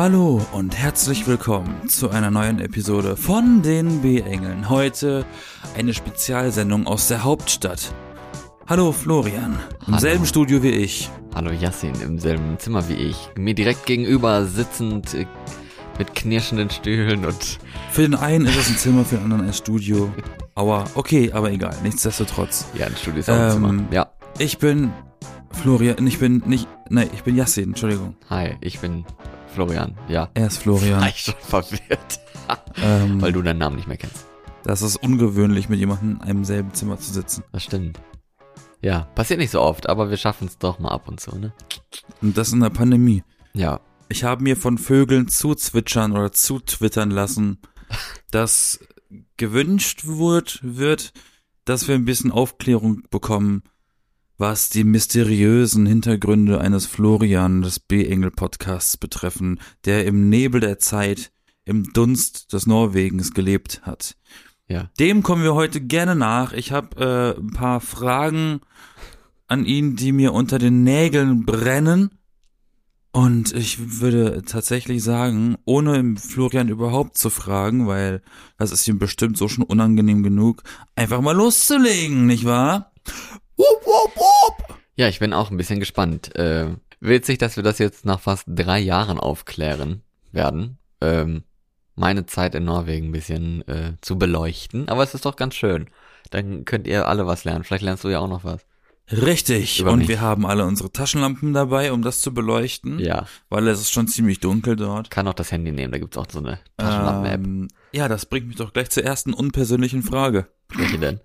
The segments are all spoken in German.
Hallo und herzlich willkommen zu einer neuen Episode von den B-Engeln. Heute eine Spezialsendung aus der Hauptstadt. Hallo Florian, im Hallo. selben Studio wie ich. Hallo Yassin, im selben Zimmer wie ich. Mir direkt gegenüber sitzend äh, mit knirschenden Stühlen und Für den einen ist es ein Zimmer, für den anderen ein Studio. Aua, okay, aber egal, nichtsdestotrotz. ja, ein Studio ist auch ein Ähm, Zimmer. Ja, Ich bin Florian, ich bin nicht, nein, ich bin Yassin, Entschuldigung. hi, ich bin Florian. Ja, Er ist Florian. ich schon verwirrt, Ähm, weil du deinen Namen nicht mehr kennst. das ist ungewöhnlich, mit jemandem in einem selben Zimmer zu sitzen. Das stimmt. Ja, passiert nicht so oft, aber wir schaffen es doch mal ab und zu, ne? Und das in der Pandemie. Ja, Ich habe mir von Vögeln zuzwitschern oder zutwittern lassen, dass gewünscht wird, wird, dass wir ein bisschen Aufklärung bekommen, was die mysteriösen Hintergründe eines Florian des B-Engel-Podcasts betreffen, der im Nebel der Zeit, im Dunst des Norwegens gelebt hat. ja. Dem kommen wir heute gerne nach. Ich habe äh, ein paar Fragen an ihn, die mir unter den Nägeln brennen. Und ich würde tatsächlich sagen, ohne Florian überhaupt zu fragen, weil das ist ihm bestimmt so schon unangenehm genug, einfach mal loszulegen, nicht wahr? Ja, ich bin auch ein bisschen gespannt. Äh, witzig, dass wir das jetzt nach fast drei Jahren aufklären werden. Ähm, meine Zeit in Norwegen ein bisschen äh, zu beleuchten. Aber es ist doch ganz schön. Dann könnt ihr alle was lernen. Vielleicht lernst du ja auch noch was. Richtig. Über Und mich. wir haben alle unsere Taschenlampen dabei, um das zu beleuchten, Ja, weil es ist schon ziemlich dunkel dort. kann auch das Handy nehmen. Da gibt's auch so eine Taschenlampen-App. Ähm, ja, das bringt mich doch gleich zur ersten unpersönlichen Frage. Welche denn?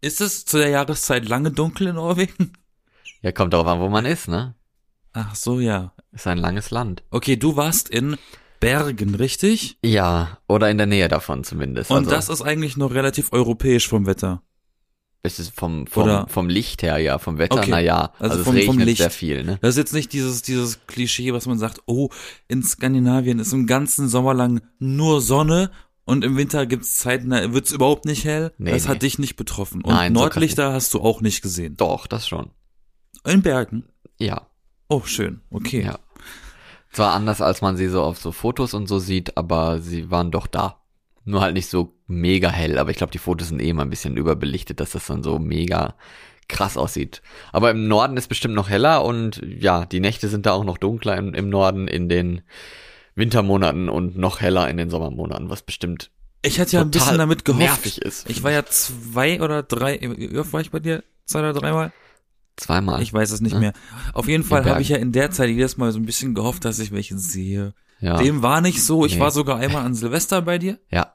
Ist es zu der Jahreszeit lange dunkel in Norwegen? Ja, kommt darauf an, wo man ist, ne? Ach so, ja. Ist ein langes Land. Okay, du warst in Bergen, richtig? Ja, oder in der Nähe davon zumindest. Und also, das ist eigentlich noch relativ europäisch vom Wetter. ist es vom, vom, Oder- vom Licht her, ja, vom Wetter, Okay, na ja. also Also, vom- es vom regnet Licht. sehr viel, ne? Das ist jetzt nicht dieses, dieses Klischee, was man sagt, oh, in Skandinavien ist im ganzen Sommer lang nur Sonne und im Winter gibt's Zeiten, da wird's überhaupt nicht hell. Nee, das nee. hat dich nicht betroffen. Und Nein, so Nordlichter hast du auch nicht gesehen. Doch, das schon. In Bergen. Ja, Oh, schön. Okay. ja. Zwar anders, als man sie so auf so Fotos und so sieht, aber sie waren doch da. Nur halt nicht so mega hell, aber ich glaube, die Fotos sind eh mal ein bisschen überbelichtet, dass das dann so mega krass aussieht. Aber im Norden ist bestimmt noch heller und ja, die Nächte sind da auch noch dunkler im, im Norden in den Wintermonaten und noch heller in den Sommermonaten, was bestimmt Ich hatte ja ein bisschen damit gehofft. nervig ist. Ich war ja zwei oder drei, wie oft war ich bei dir? Zwei oder dreimal? Zweimal. Ich weiß es nicht Ja. mehr. Auf jeden Fall habe ich ja in der Zeit jedes Mal so ein bisschen gehofft, dass ich welche sehe. ja. Dem war nicht so. Ich Nee. war sogar einmal an Silvester bei dir. ja.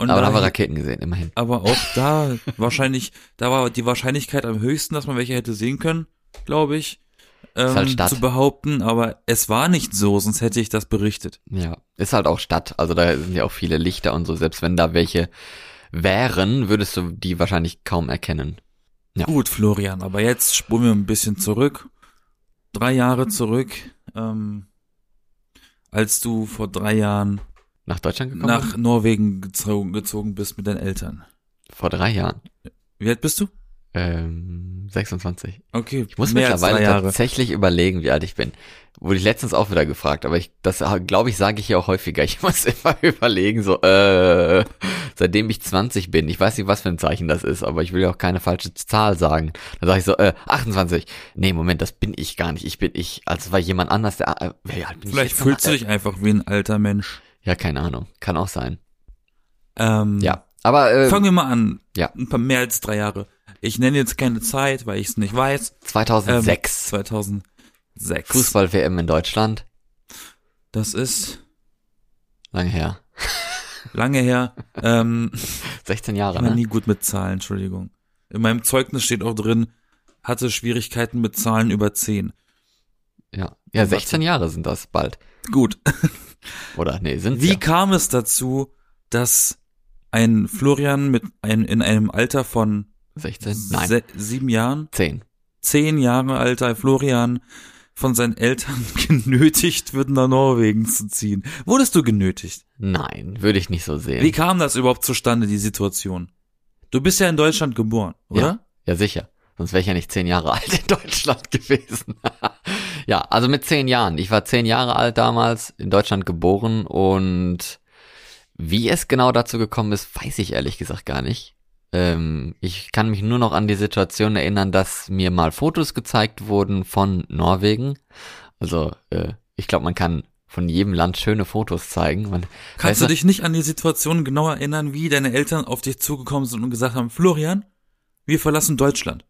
Und Aber da haben wir Raketen gesehen, immerhin. aber auch da wahrscheinlich, da war die Wahrscheinlichkeit am höchsten, dass man welche hätte sehen können, glaube ich, ähm, halt Stadt. zu behaupten. Aber es war nicht so, sonst hätte ich das berichtet. Ja. Ist halt auch Stadt. Also da sind ja auch viele Lichter und so. Selbst wenn da welche wären, würdest du die wahrscheinlich kaum erkennen. Ja. Gut, Florian, aber jetzt spulen wir ein bisschen zurück. Drei Jahre zurück, ähm, als du vor drei Jahren Nach Deutschland gekommen? nach Norwegen gezogen, gezogen bist mit deinen Eltern. Vor drei Jahren. Wie alt bist du? Ähm, 26. Okay, Ich muss mittlerweile tatsächlich überlegen, wie alt ich bin. Wurde ich letztens auch wieder gefragt, aber ich, das glaube ich, sage ich ja auch häufiger. Ich muss immer überlegen, so, äh, seitdem ich 20 bin. Ich weiß nicht, was für ein Zeichen das ist, aber ich will ja auch keine falsche Zahl sagen. Dann sage ich so, äh, 28. Nee, Moment, das bin ich gar nicht. Ich bin ich, als war jemand anders, der, äh, wie alt bin Vielleicht ich fühlst du dich einfach wie ein alter Mensch. Ja, keine Ahnung. Kann auch sein. Ähm, Ja. Aber, äh, Fangen wir mal an. Ja. Ein paar mehr als drei Jahre. Ich nenne jetzt keine Zeit, weil ich es nicht weiß. Ähm, 2006. 2006. Fußball-WM in Deutschland. Das ist Lange her. lange her. ähm, 16 ich Jahre, war ne? nie gut mit Zahlen, Entschuldigung. In meinem Zeugnis steht auch drin, hatte Schwierigkeiten mit Zahlen über 10. Ja. Ja, 16 Jahre sind das bald. Gut. Oder, nee, sind Wie ja. kam es dazu, dass ein Florian mit ein, in einem Alter von 16? Nein, se- sieben Jahren, 10. zehn Jahre alter Florian von seinen Eltern genötigt wird, nach Norwegen zu ziehen? Wurdest du genötigt? Nein, würde ich nicht so sehen. Wie kam das überhaupt zustande, die Situation? Du bist ja in Deutschland geboren, oder? Ja, ja sicher. Sonst wäre ich ja nicht zehn Jahre alt in Deutschland gewesen. Ja, also mit zehn Jahren. Ich war zehn Jahre alt damals, in Deutschland geboren und wie es genau dazu gekommen ist, weiß ich ehrlich gesagt gar nicht. Ähm, ich kann mich nur noch an die Situation erinnern, dass mir mal Fotos gezeigt wurden von Norwegen. Also äh, ich glaube, man kann von jedem Land schöne Fotos zeigen. Man, Kannst du dich nicht an die Situation genau erinnern, wie deine Eltern auf dich zugekommen sind und gesagt haben, Florian, wir verlassen Deutschland?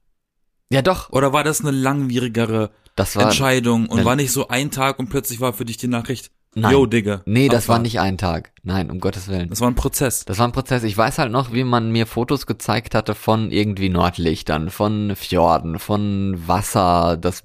Ja, doch. Oder war das eine langwierigere Das war Entscheidung und war nicht so ein Tag und plötzlich war für dich die Nachricht, Nein. yo, Digga. Nee, das war Abfahrt. nicht ein Tag. Nein, um Gottes Willen. Das war ein Prozess. Das war ein Prozess. Ich weiß halt noch, wie man mir Fotos gezeigt hatte von irgendwie Nordlichtern, von Fjorden, von Wasser, das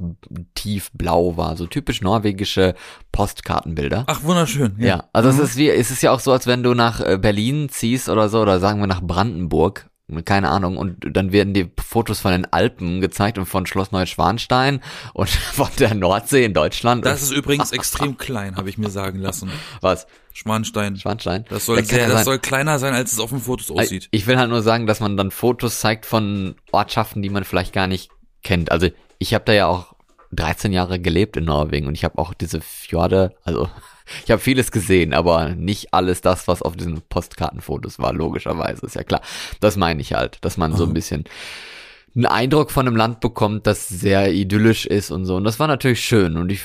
tiefblau war. So typisch norwegische Postkartenbilder. Ach, wunderschön. Ja, also es ist wie, es ist ja auch so, als wenn du nach äh, Berlin ziehst oder so, oder sagen wir nach Brandenburg, keine Ahnung, und dann werden dir Fotos von den Alpen gezeigt und von Schloss Neuschwanstein und von der Nordsee in Deutschland. Das ist übrigens extrem klein, habe ich mir sagen lassen. was? Schwanstein. Schwanstein? Das soll kann sehr, das sein. soll kleiner sein, als es auf den Fotos aussieht. Ich will halt nur sagen, dass man dann Fotos zeigt von Ortschaften, die man vielleicht gar nicht kennt. Also ich habe da ja auch 13 Jahre gelebt in Norwegen und ich habe auch diese Fjorde, also ich habe vieles gesehen, aber nicht alles das, was auf diesen Postkartenfotos war, logischerweise, ist ja klar. Das meine ich halt, dass man so ein bisschen einen Eindruck von einem Land bekommt, das sehr idyllisch ist und so. Und das war natürlich schön und ich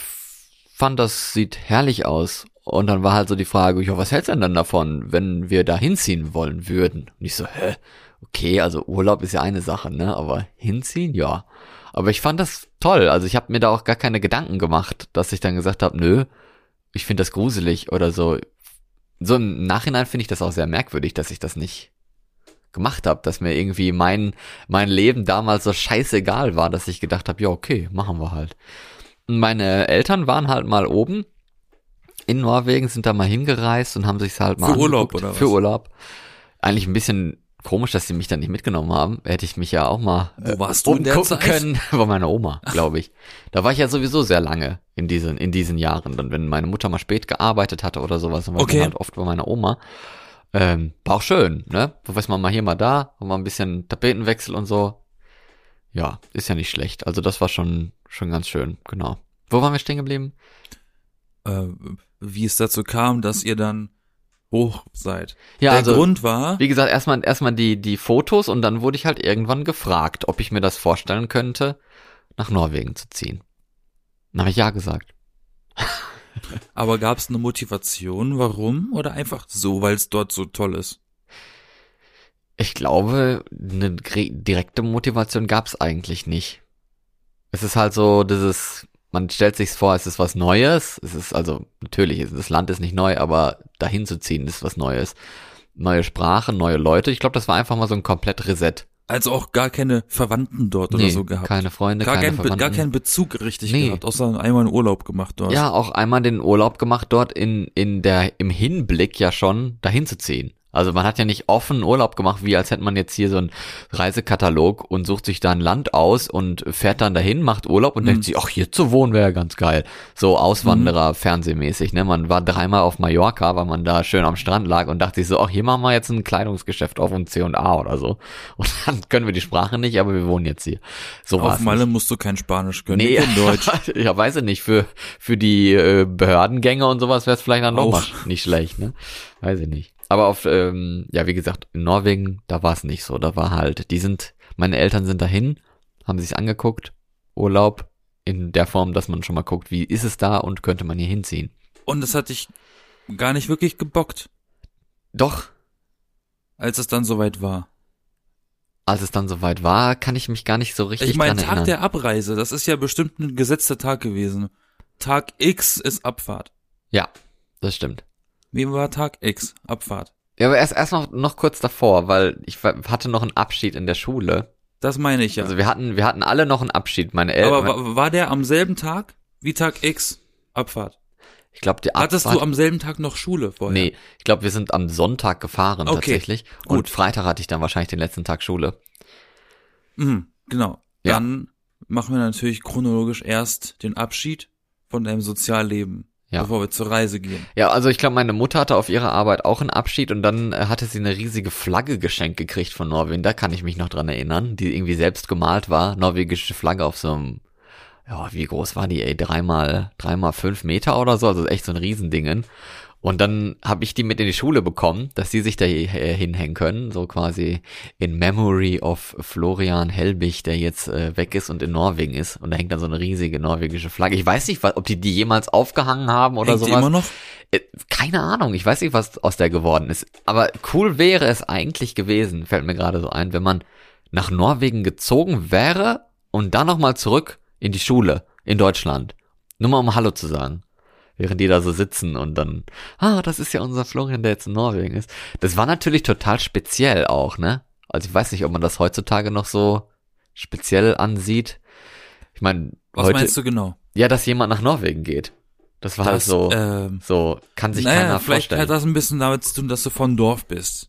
fand, das sieht herrlich aus. Und dann war halt so die Frage, ja, was hältst du denn dann davon, wenn wir da hinziehen wollen würden? Und ich so, hä? Okay, also Urlaub ist ja eine Sache, ne? Aber hinziehen, ja. Aber ich fand das toll. Also ich habe mir da auch gar keine Gedanken gemacht, dass ich dann gesagt habe, nö, ich finde das gruselig oder so. So im Nachhinein finde ich das auch sehr merkwürdig, dass ich das nicht gemacht habe, dass mir irgendwie mein mein Leben damals so scheißegal war, dass ich gedacht habe, ja okay, machen wir halt. Und meine Eltern waren halt mal oben in Norwegen, sind da mal hingereist und haben sich's halt mal Für Urlaub angeguckt. oder was? Für Urlaub. Eigentlich ein bisschen komisch, dass sie mich dann nicht mitgenommen haben. Hätte ich mich ja auch mal äh, Wo warst du in der Zeit? können bei meiner Oma, glaube ich. Da war ich ja sowieso sehr lange in diesen in diesen Jahren. Dann wenn meine Mutter mal spät gearbeitet hatte oder sowas, dann war Okay. ich halt oft bei meiner Oma. Ähm, war auch schön, ne? So weiß man mal hier mal da, und mal ein bisschen Tapetenwechsel und so. Ja, ist ja nicht schlecht. Also das war schon schon ganz schön, genau. Wo waren wir stehen geblieben? Äh, wie es dazu kam, dass ihr dann hoch seid. Ja, Der also Grund war, Wie gesagt, erstmal erstmal die die Fotos und dann wurde ich halt irgendwann gefragt, ob ich mir das vorstellen könnte, nach Norwegen zu ziehen. Dann habe ich ja gesagt. aber gab es eine Motivation, warum? Oder einfach so, weil es dort so toll ist? Ich glaube, eine direkte Motivation gab's eigentlich nicht. Es ist halt so dieses, man stellt sich's vor, es ist was Neues. Es ist also natürlich, das Land ist nicht neu, aber dahin zu ziehen ist was Neues. Neue Sprache, neue Leute. Ich glaube, das war einfach mal so ein komplett Reset. Also auch gar keine Verwandten dort oder Nee, so gehabt. keine Freunde, gar, keine kein, Be- gar Verwandten. keinen Bezug richtig Nee. gehabt, außer einmal einen Urlaub gemacht dort. Ja, auch einmal den Urlaub gemacht, dort in, in der, im Hinblick ja schon dahin zu ziehen. Also man hat ja nicht offen Urlaub gemacht, wie als hätte man jetzt hier so einen Reisekatalog und sucht sich da ein Land aus und fährt dann dahin, macht Urlaub und denkt sich, ach, hier zu wohnen wäre ja ganz geil. So Auswanderer, fernsehmäßig, ne? Man war dreimal auf Mallorca, weil man da schön am Strand lag und dachte sich so, ach, hier machen wir jetzt ein Kleidungsgeschäft auf und C&A oder so. Und dann können wir die Sprache nicht, aber wir wohnen jetzt hier. So Auf Malle musst du kein Spanisch können, Nee, in Deutsch. ja, weiß ich nicht. Für, für die äh, Behördengänge und sowas wäre es vielleicht dann noch Auch. mal nicht schlecht, ne? Weiß ich nicht. Aber auf, ähm, ja, wie gesagt, in Norwegen, da war es nicht so. Da war halt, die sind, meine Eltern sind dahin, haben sich's angeguckt, Urlaub, in der Form, dass man schon mal guckt, wie ist es da und könnte man hier hinziehen. Und das hat dich gar nicht wirklich gebockt, Doch, als es dann soweit war. als es dann soweit war, kann ich mich gar nicht so richtig ich meine, dran Tag erinnern. der Abreise, das ist ja bestimmt ein gesetzter Tag gewesen. Tag X ist Abfahrt. ja, das stimmt. Wie war Tag X? Abfahrt. Ja, aber erst, erst noch, noch kurz davor, weil ich hatte noch einen Abschied in der Schule. Das meine ich ja. Also wir hatten, wir hatten alle noch einen Abschied. Meine Eltern. Aber war, war der am selben Tag wie Tag X? Abfahrt. Ich glaube, die Hattest Abfahrt, du am selben Tag noch Schule vorher? Nee, ich glaube, wir sind am Sonntag gefahren Okay, tatsächlich. Und gut. Freitag hatte ich dann wahrscheinlich den letzten Tag Schule. Mhm, genau. Ja. Dann machen wir natürlich chronologisch erst den Abschied von deinem Sozialleben, Ja. bevor wir zur Reise gehen. Ja, also ich glaube, meine Mutter hatte auf ihrer Arbeit auch einen Abschied und dann äh, hatte sie eine riesige Flagge geschenkt gekriegt von Norwegen. Da kann ich mich noch dran erinnern, die irgendwie selbst gemalt war. Norwegische Flagge auf so einem ja, wie groß war die, ey? Dreimal, dreimal fünf Meter oder so, also echt so ein Riesendingen. Und dann habe ich die mit in die Schule bekommen, dass die sich da äh, hinhängen können, so quasi in Memory of Florian Helbig, der jetzt äh, weg ist und in Norwegen ist. Und da hängt dann so eine riesige norwegische Flagge. Ich weiß nicht, ob die die jemals aufgehangen haben oder Hängt die sowas. immer noch? Äh, Keine Ahnung, ich weiß nicht, was aus der geworden ist. Aber cool wäre es eigentlich gewesen, fällt mir gerade so ein, wenn man nach Norwegen gezogen wäre und dann nochmal zurück in die Schule in Deutschland. Nur mal um Hallo zu sagen. Während die da so sitzen und dann, ah, das ist ja unser Florian, der jetzt in Norwegen ist. Das war natürlich total speziell auch, ne? Also ich weiß nicht, ob man das heutzutage noch so speziell ansieht. Ich meine, Was heute, meinst du genau? ja, dass jemand nach Norwegen geht. Das war halt Das, so, ähm, so, kann sich naja, keiner vielleicht vorstellen. hat das ein bisschen damit zu tun, dass du von Dorf bist.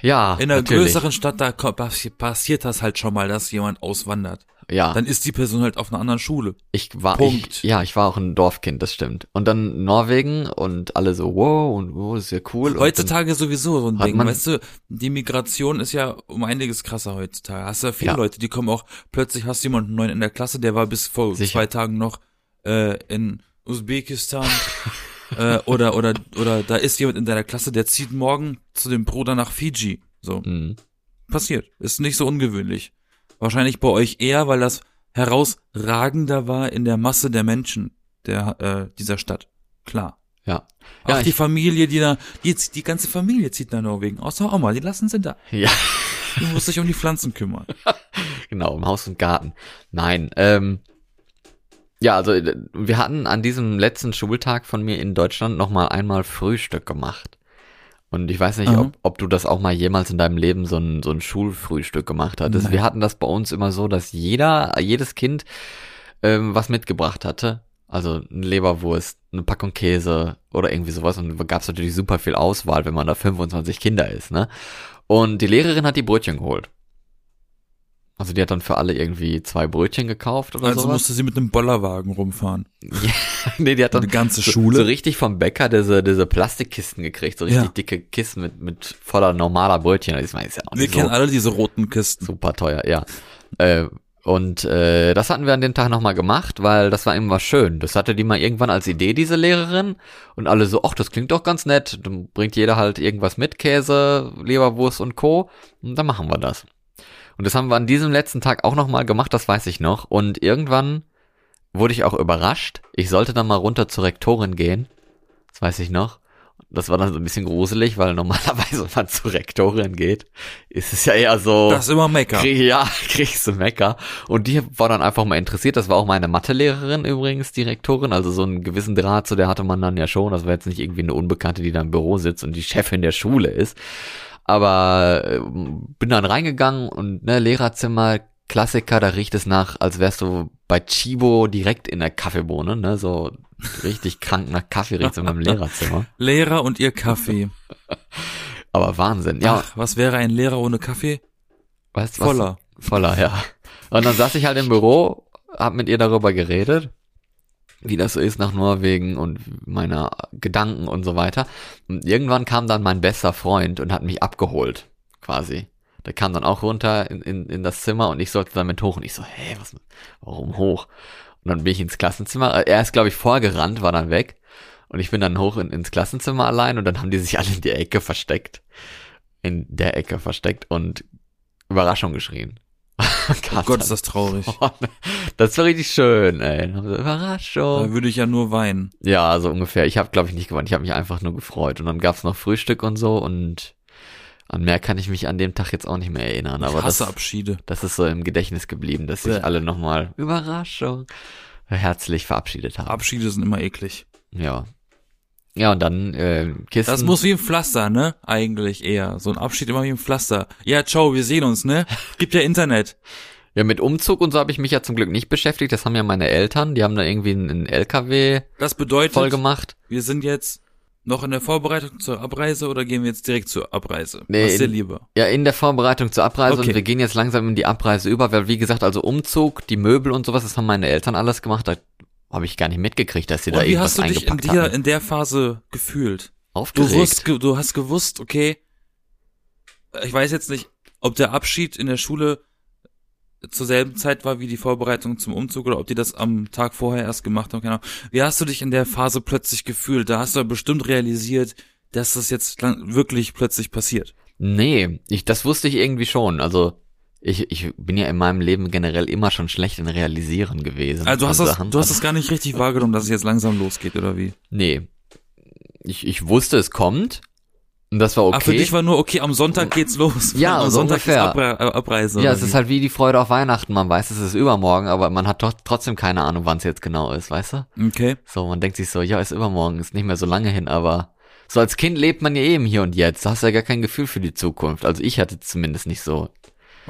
Ja, In einer natürlich. größeren Stadt, da passiert das halt schon mal, dass jemand auswandert. Ja, Dann ist die Person halt auf einer anderen Schule. ich war, Punkt. Ich, ja, ich war auch ein Dorfkind, das stimmt. Und dann Norwegen und alle so, wow, und wow, das ist ja cool. Heutzutage sowieso so ein Ding. man- weißt du, die Migration ist ja um einiges krasser heutzutage. Hast ja viele Ja. Leute, die kommen auch, plötzlich hast du jemanden neuen in der Klasse, der war bis vor Sicher. zwei Tagen noch äh, in Usbekistan. äh, oder, oder, oder da ist jemand in deiner Klasse, der zieht morgen zu dem Bruder nach Fiji. So. dann, mh, passiert. Ist nicht so ungewöhnlich. Wahrscheinlich bei euch eher, weil das herausragender war in der Masse der Menschen der äh, dieser Stadt. Klar. ja. Ach, Ja, die Familie, die da, die, die ganze Familie zieht nach Norwegen. Außer Oma, die lassen sie da. Ja, Du musst dich um die Pflanzen kümmern. genau, im Haus und Garten. Nein, ähm, ja, also äh, wir hatten an diesem letzten Schultag von mir in Deutschland noch mal einmal Frühstück gemacht. Und ich weiß nicht, Aha. ob, ob du das auch mal jemals in deinem Leben so ein, so ein Schulfrühstück gemacht hattest. Nein. Wir hatten das bei uns immer so, dass jeder, jedes Kind ähm, was mitgebracht hatte. Also eine Leberwurst, eine Packung Käse oder irgendwie sowas. Und da gab es natürlich super viel Auswahl, wenn man da 25 Kinder ist, ne? Und die Lehrerin hat die Brötchen geholt. Also die hat dann für alle irgendwie zwei Brötchen gekauft oder Also sowas. musste sie mit einem Bollerwagen rumfahren. Ja, nee, die hat dann Eine ganze so, Schule. so richtig vom Bäcker diese, diese Plastikkisten gekriegt, so richtig Ja. dicke Kisten mit, mit voller normaler Brötchen. Ich meine, ist ja auch Wir nicht kennen so alle diese roten Kisten. super teuer, ja. Äh, und äh, das hatten wir an dem Tag nochmal gemacht, weil das war immer schön. Das hatte die mal irgendwann als Idee, diese Lehrerin. Und alle so, ach, das klingt doch ganz nett. Dann bringt jeder halt irgendwas mit, Käse, Leberwurst und Co. Und dann machen wir das. Und das haben wir an diesem letzten Tag auch nochmal gemacht, das weiß ich noch. Und irgendwann wurde ich auch überrascht. Ich sollte dann mal runter zur Rektorin gehen. Das weiß ich noch. Das war dann so ein bisschen gruselig, weil normalerweise, wenn man zur Rektorin geht, ist es ja eher so. Das ist immer Mecker. Krieg, ja, kriegst du Mecker. Und die war dann einfach mal interessiert. Das war auch meine Mathelehrerin übrigens, die Rektorin. Also so einen gewissen Draht zu der hatte man dann ja schon. Das war jetzt nicht irgendwie eine Unbekannte, die da im Büro sitzt und die Chefin der Schule ist. Aber äh, bin dann reingegangen und ne, Lehrerzimmer, Klassiker, da riecht es nach, als wärst du bei Chibo direkt in der Kaffeebohne, ne? So richtig krank nach Kaffee riecht's in meinem Lehrerzimmer. Lehrer und ihr Kaffee. Aber Wahnsinn. Ja, Ach, was wäre ein Lehrer ohne Kaffee? weißt was? Voller. Voller, ja. Und dann saß ich halt im Büro, hab mit ihr darüber geredet, wie das so ist nach Norwegen und meine Gedanken und so weiter. Und irgendwann kam dann mein bester Freund und hat mich abgeholt, quasi. Der kam dann auch runter in, in, in das Zimmer und ich sollte damit hoch und ich so, hä, was, warum hoch? Und dann bin ich ins Klassenzimmer. Er ist, glaube ich, vorgerannt, war dann weg. Und ich bin dann hoch in, ins Klassenzimmer allein und dann haben die sich alle in die Ecke versteckt. In der Ecke versteckt und Überraschung geschrien. Oh Gott, ist das traurig. Das war richtig schön, ey. Überraschung. Da würde ich ja nur weinen. Ja, so ungefähr. Ich habe, glaube ich, nicht gewonnen. Ich habe mich einfach nur gefreut. Und dann gab's noch Frühstück und so und an mehr kann ich mich an dem Tag jetzt auch nicht mehr erinnern. Aber das, Abschiede. das ist so im Gedächtnis geblieben, dass sich Bäh. alle nochmal Überraschung herzlich verabschiedet haben. Abschiede sind immer eklig. ja. Ja, und dann äh, Kisten. Das muss wie ein Pflaster, ne? Eigentlich eher. So ein Abschied immer wie ein Pflaster. Ja, ciao, wir sehen uns, ne? Gibt ja Internet. Ja, mit Umzug und so habe ich mich ja zum Glück nicht beschäftigt. Das haben ja meine Eltern. Die haben da irgendwie einen, einen LKW Das bedeutet, voll gemacht. wir sind jetzt noch in der Vorbereitung zur Abreise oder gehen wir jetzt direkt zur Abreise? Nee, Was ist dir lieber? Ja, in der Vorbereitung zur Abreise Okay. und wir gehen jetzt langsam in die Abreise über, weil wie gesagt, also Umzug, die Möbel und sowas, das haben meine Eltern alles gemacht. Da habe ich gar nicht mitgekriegt, dass sie da Und wie irgendwas hast du dich in, eingepackt dir, in der Phase gefühlt? Du, Aufgeregt. wusst, ge- du hast gewusst, okay, ich weiß jetzt nicht, ob der Abschied in der Schule zur selben Zeit war wie die Vorbereitung zum Umzug oder ob die das am Tag vorher erst gemacht haben, keine Ahnung. Wie hast du dich in der Phase plötzlich gefühlt? Da hast du bestimmt realisiert, dass das jetzt wirklich plötzlich passiert. Nee, ich, das wusste ich irgendwie schon. Also ich, ich bin ja in meinem Leben generell immer schon schlecht in Realisieren gewesen. Also du hast das, du hast das gar nicht richtig wahrgenommen, dass es jetzt langsam losgeht, oder wie? Nee. Ich, ich wusste, es kommt. Und das war okay. Ah, für dich war nur, okay, am Sonntag geht's los. Ja, am so Sonntag ungefähr. Abre äh, Abreise. ja, es ist halt wie die Freude auf Weihnachten. Man weiß, es ist übermorgen, aber man hat doch trotzdem keine Ahnung, wann es jetzt genau ist, weißt du? Okay. So, man denkt sich so, ja, ist übermorgen, ist nicht mehr so lange hin, aber so als Kind lebt man ja eben hier und jetzt. Da hast du ja gar kein Gefühl für die Zukunft. Also ich hatte zumindest nicht so.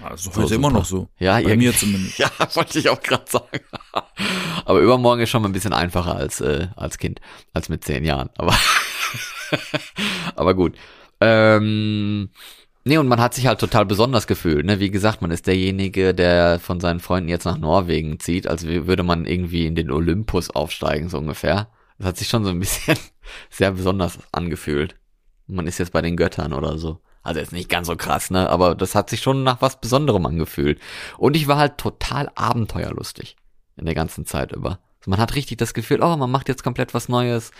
Also So heute immer super. noch so. Ja, Bei mir zumindest. Ja, wollte ich auch gerade sagen. Aber übermorgen ist schon mal ein bisschen einfacher als äh, als Kind, als mit zehn Jahren. Aber aber gut. Ähm, nee, und man hat sich halt total besonders gefühlt. Ne? Wie gesagt, man ist derjenige, der von seinen Freunden jetzt nach Norwegen zieht, als würde man irgendwie in den Olympus aufsteigen, so ungefähr. Das hat sich schon so ein bisschen sehr besonders angefühlt. Man ist jetzt bei den Göttern oder so. Also jetzt nicht ganz so krass, ne? Aber das hat sich schon nach was Besonderem angefühlt. Und ich war halt total abenteuerlustig in der ganzen Zeit über. Also man hat richtig das Gefühl, oh, man macht jetzt komplett was Neues,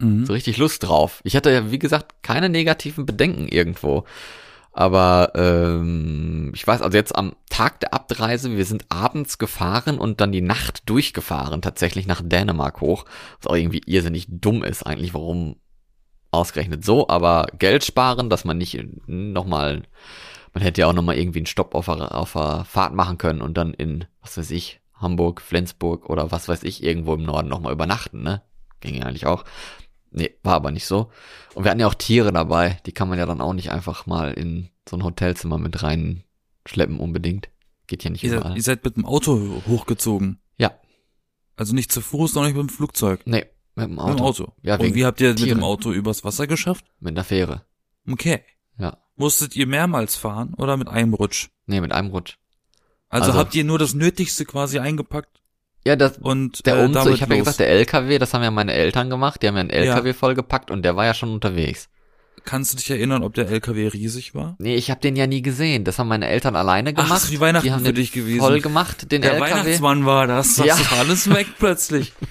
Mhm. so richtig Lust drauf. Ich hatte ja, wie gesagt, keine negativen Bedenken irgendwo. Aber ähm, ich weiß, also jetzt am Tag der Abreise, wir sind abends gefahren und dann die Nacht durchgefahren, tatsächlich nach Dänemark hoch. Was auch irgendwie irrsinnig dumm ist eigentlich, warum ausgerechnet so, aber Geld sparen, dass man nicht nochmal, man hätte ja auch nochmal irgendwie einen Stopp auf der, auf der Fahrt machen können und dann in, was weiß ich, Hamburg, Flensburg oder was weiß ich, irgendwo im Norden nochmal übernachten, ne? Ging ja eigentlich auch. Nee, war aber nicht so. Und wir hatten ja auch Tiere dabei, die kann man ja dann auch nicht einfach mal in so ein Hotelzimmer mit reinschleppen unbedingt. Geht ja nicht Ihr, seid, überall. ihr seid mit dem Auto hochgezogen. Ja, Also nicht zu Fuß, sondern mit dem Flugzeug. nee, mit dem Mit Auto. dem Auto. Ja, Und wie habt ihr mit Tiere. dem Auto übers Wasser geschafft? Mit einer Fähre. Okay. Ja. Musstet ihr mehrmals fahren oder mit einem Rutsch? Nee, mit einem Rutsch. Also, Also- habt ihr nur das Nötigste quasi eingepackt Ja, das, und der äh, Umzug, ich habe ja gesagt, der LKW, das haben ja meine Eltern gemacht, die haben ja einen LKW vollgepackt und der war ja schon unterwegs. Kannst du dich erinnern, ob der LKW riesig war? Nee, ich habe den ja nie gesehen. Das haben meine Eltern alleine gemacht. Ach, wie Weihnachten die haben für den dich gewesen. voll gemacht, den Der LKW. Weihnachtsmann war das. Das Ja. ist alles weg plötzlich.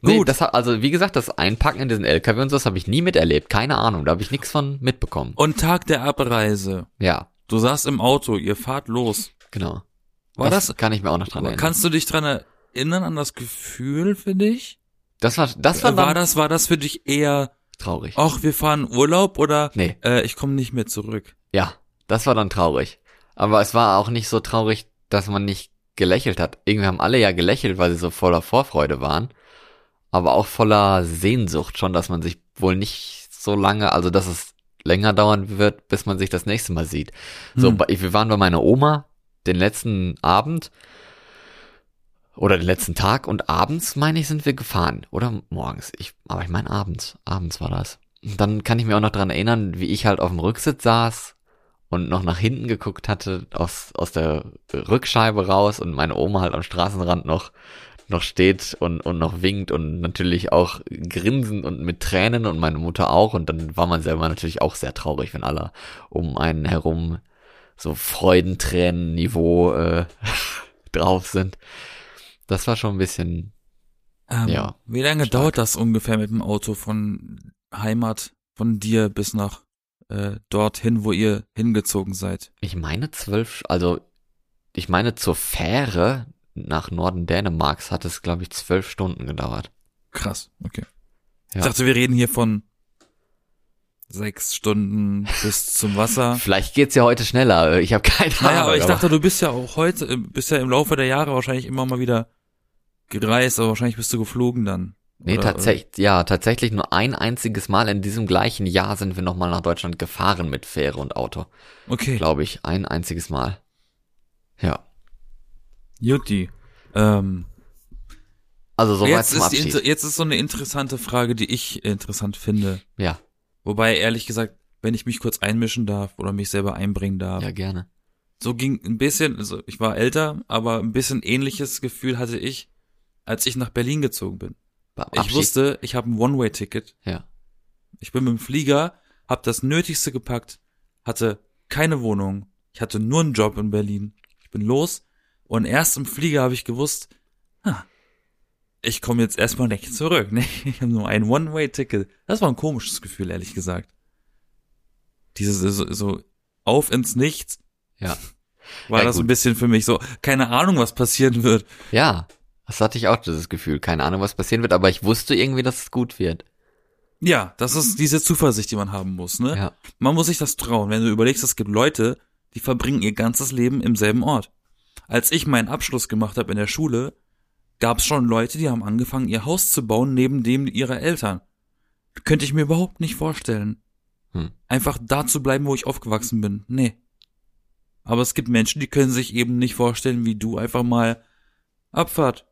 Nee, Gut. das hat, also wie gesagt, das Einpacken in diesen LKW und so, das habe ich nie miterlebt. Keine Ahnung, da habe ich nichts von mitbekommen. Und Tag der Abreise. Ja, Du saßt im Auto, ihr fahrt los. genau. War das, kann ich mir auch noch dran erinnern. kannst du dich dran erinnern an das Gefühl für dich? Das war, das war Äh, war das, war das für dich eher, traurig. ach, wir fahren Urlaub oder, Nee, äh, ich komme nicht mehr zurück? ja, das war dann traurig. Aber es war auch nicht so traurig, dass man nicht gelächelt hat. Irgendwie haben alle ja gelächelt, weil sie so voller Vorfreude waren. Aber auch voller Sehnsucht schon, dass man sich wohl nicht so lange, also dass es länger dauern wird, bis man sich das nächste Mal sieht. So, Hm. bei- wir waren bei meiner Oma den letzten Abend oder den letzten Tag und abends, meine ich, sind wir gefahren. Oder morgens. Ich, aber ich meine abends. Abends war das. Und dann kann ich mir auch noch dran erinnern, wie ich halt auf dem Rücksitz saß und noch nach hinten geguckt hatte, aus, aus der Rückscheibe raus und meine Oma halt am Straßenrand noch, noch steht und, und noch winkt und natürlich auch grinsen und mit Tränen und meine Mutter auch. Und dann war man selber natürlich auch sehr traurig, wenn alle um einen herum so Freudentränen-Niveau äh, drauf sind. Das war schon ein bisschen, Ähm, Ja. Wie lange Stark. dauert das ungefähr mit dem Auto von Heimat, von dir bis nach äh, dorthin, wo ihr hingezogen seid? ich meine zwölf, also ich meine zur Fähre nach Norden Dänemarks hat es, glaube ich, zwölf Stunden gedauert. Krass, okay. Ja. Ich dachte, wir reden hier von sechs Stunden bis zum Wasser. Vielleicht geht's ja heute schneller. Ich habe keine Ahnung. Naja, aber ich dachte, du bist ja auch heute, äh, bist ja im Laufe der Jahre wahrscheinlich immer mal wieder gereist, aber wahrscheinlich bist du geflogen dann. Nee, Oder- tatsächlich, ja, tatsächlich nur ein einziges Mal in diesem gleichen Jahr sind wir nochmal nach Deutschland gefahren mit Fähre und Auto. Okay, Glaube ich. Ein einziges Mal. Ja. Jutti. Ähm, Also soweit jetzt, zum ist die, Abschied. jetzt ist so eine interessante Frage, die ich interessant finde. Ja, Wobei, ehrlich gesagt, wenn ich mich kurz einmischen darf oder mich selber einbringen darf. ja, gerne. So ging ein bisschen, also ich war älter, aber ein bisschen ähnliches Gefühl hatte ich, als ich nach Berlin gezogen bin. Beim Ich Abschied. wusste, ich habe ein One-Way-Ticket. Ja. Ich bin mit dem Flieger, hab das Nötigste gepackt, hatte keine Wohnung, ich hatte nur einen Job in Berlin. Ich bin los, Und erst im Flieger habe ich gewusst, ha, ich komme jetzt erstmal nicht zurück. Ne? Ich habe nur ein One-Way-Ticket. Das war ein komisches Gefühl, ehrlich gesagt. Dieses so, so auf ins Nichts. Ja. War Ja, das gut. ein bisschen für mich so, keine Ahnung, was passieren wird. Ja, das hatte ich auch dieses Gefühl. Keine Ahnung, was passieren wird, aber ich wusste irgendwie, dass es gut wird. Ja, das ist diese Zuversicht, die man haben muss, ne? Ja. Man muss sich das trauen. Wenn du überlegst, es gibt Leute, die verbringen ihr ganzes Leben im selben Ort. Als ich meinen Abschluss gemacht habe in der Schule, gab es schon Leute, die haben angefangen, ihr Haus zu bauen neben dem ihrer Eltern. Könnte ich mir überhaupt nicht vorstellen. Hm. Einfach da zu bleiben, wo ich aufgewachsen bin. Nee. Aber es gibt Menschen, die können sich eben nicht vorstellen, wie du einfach mal Abfahrt.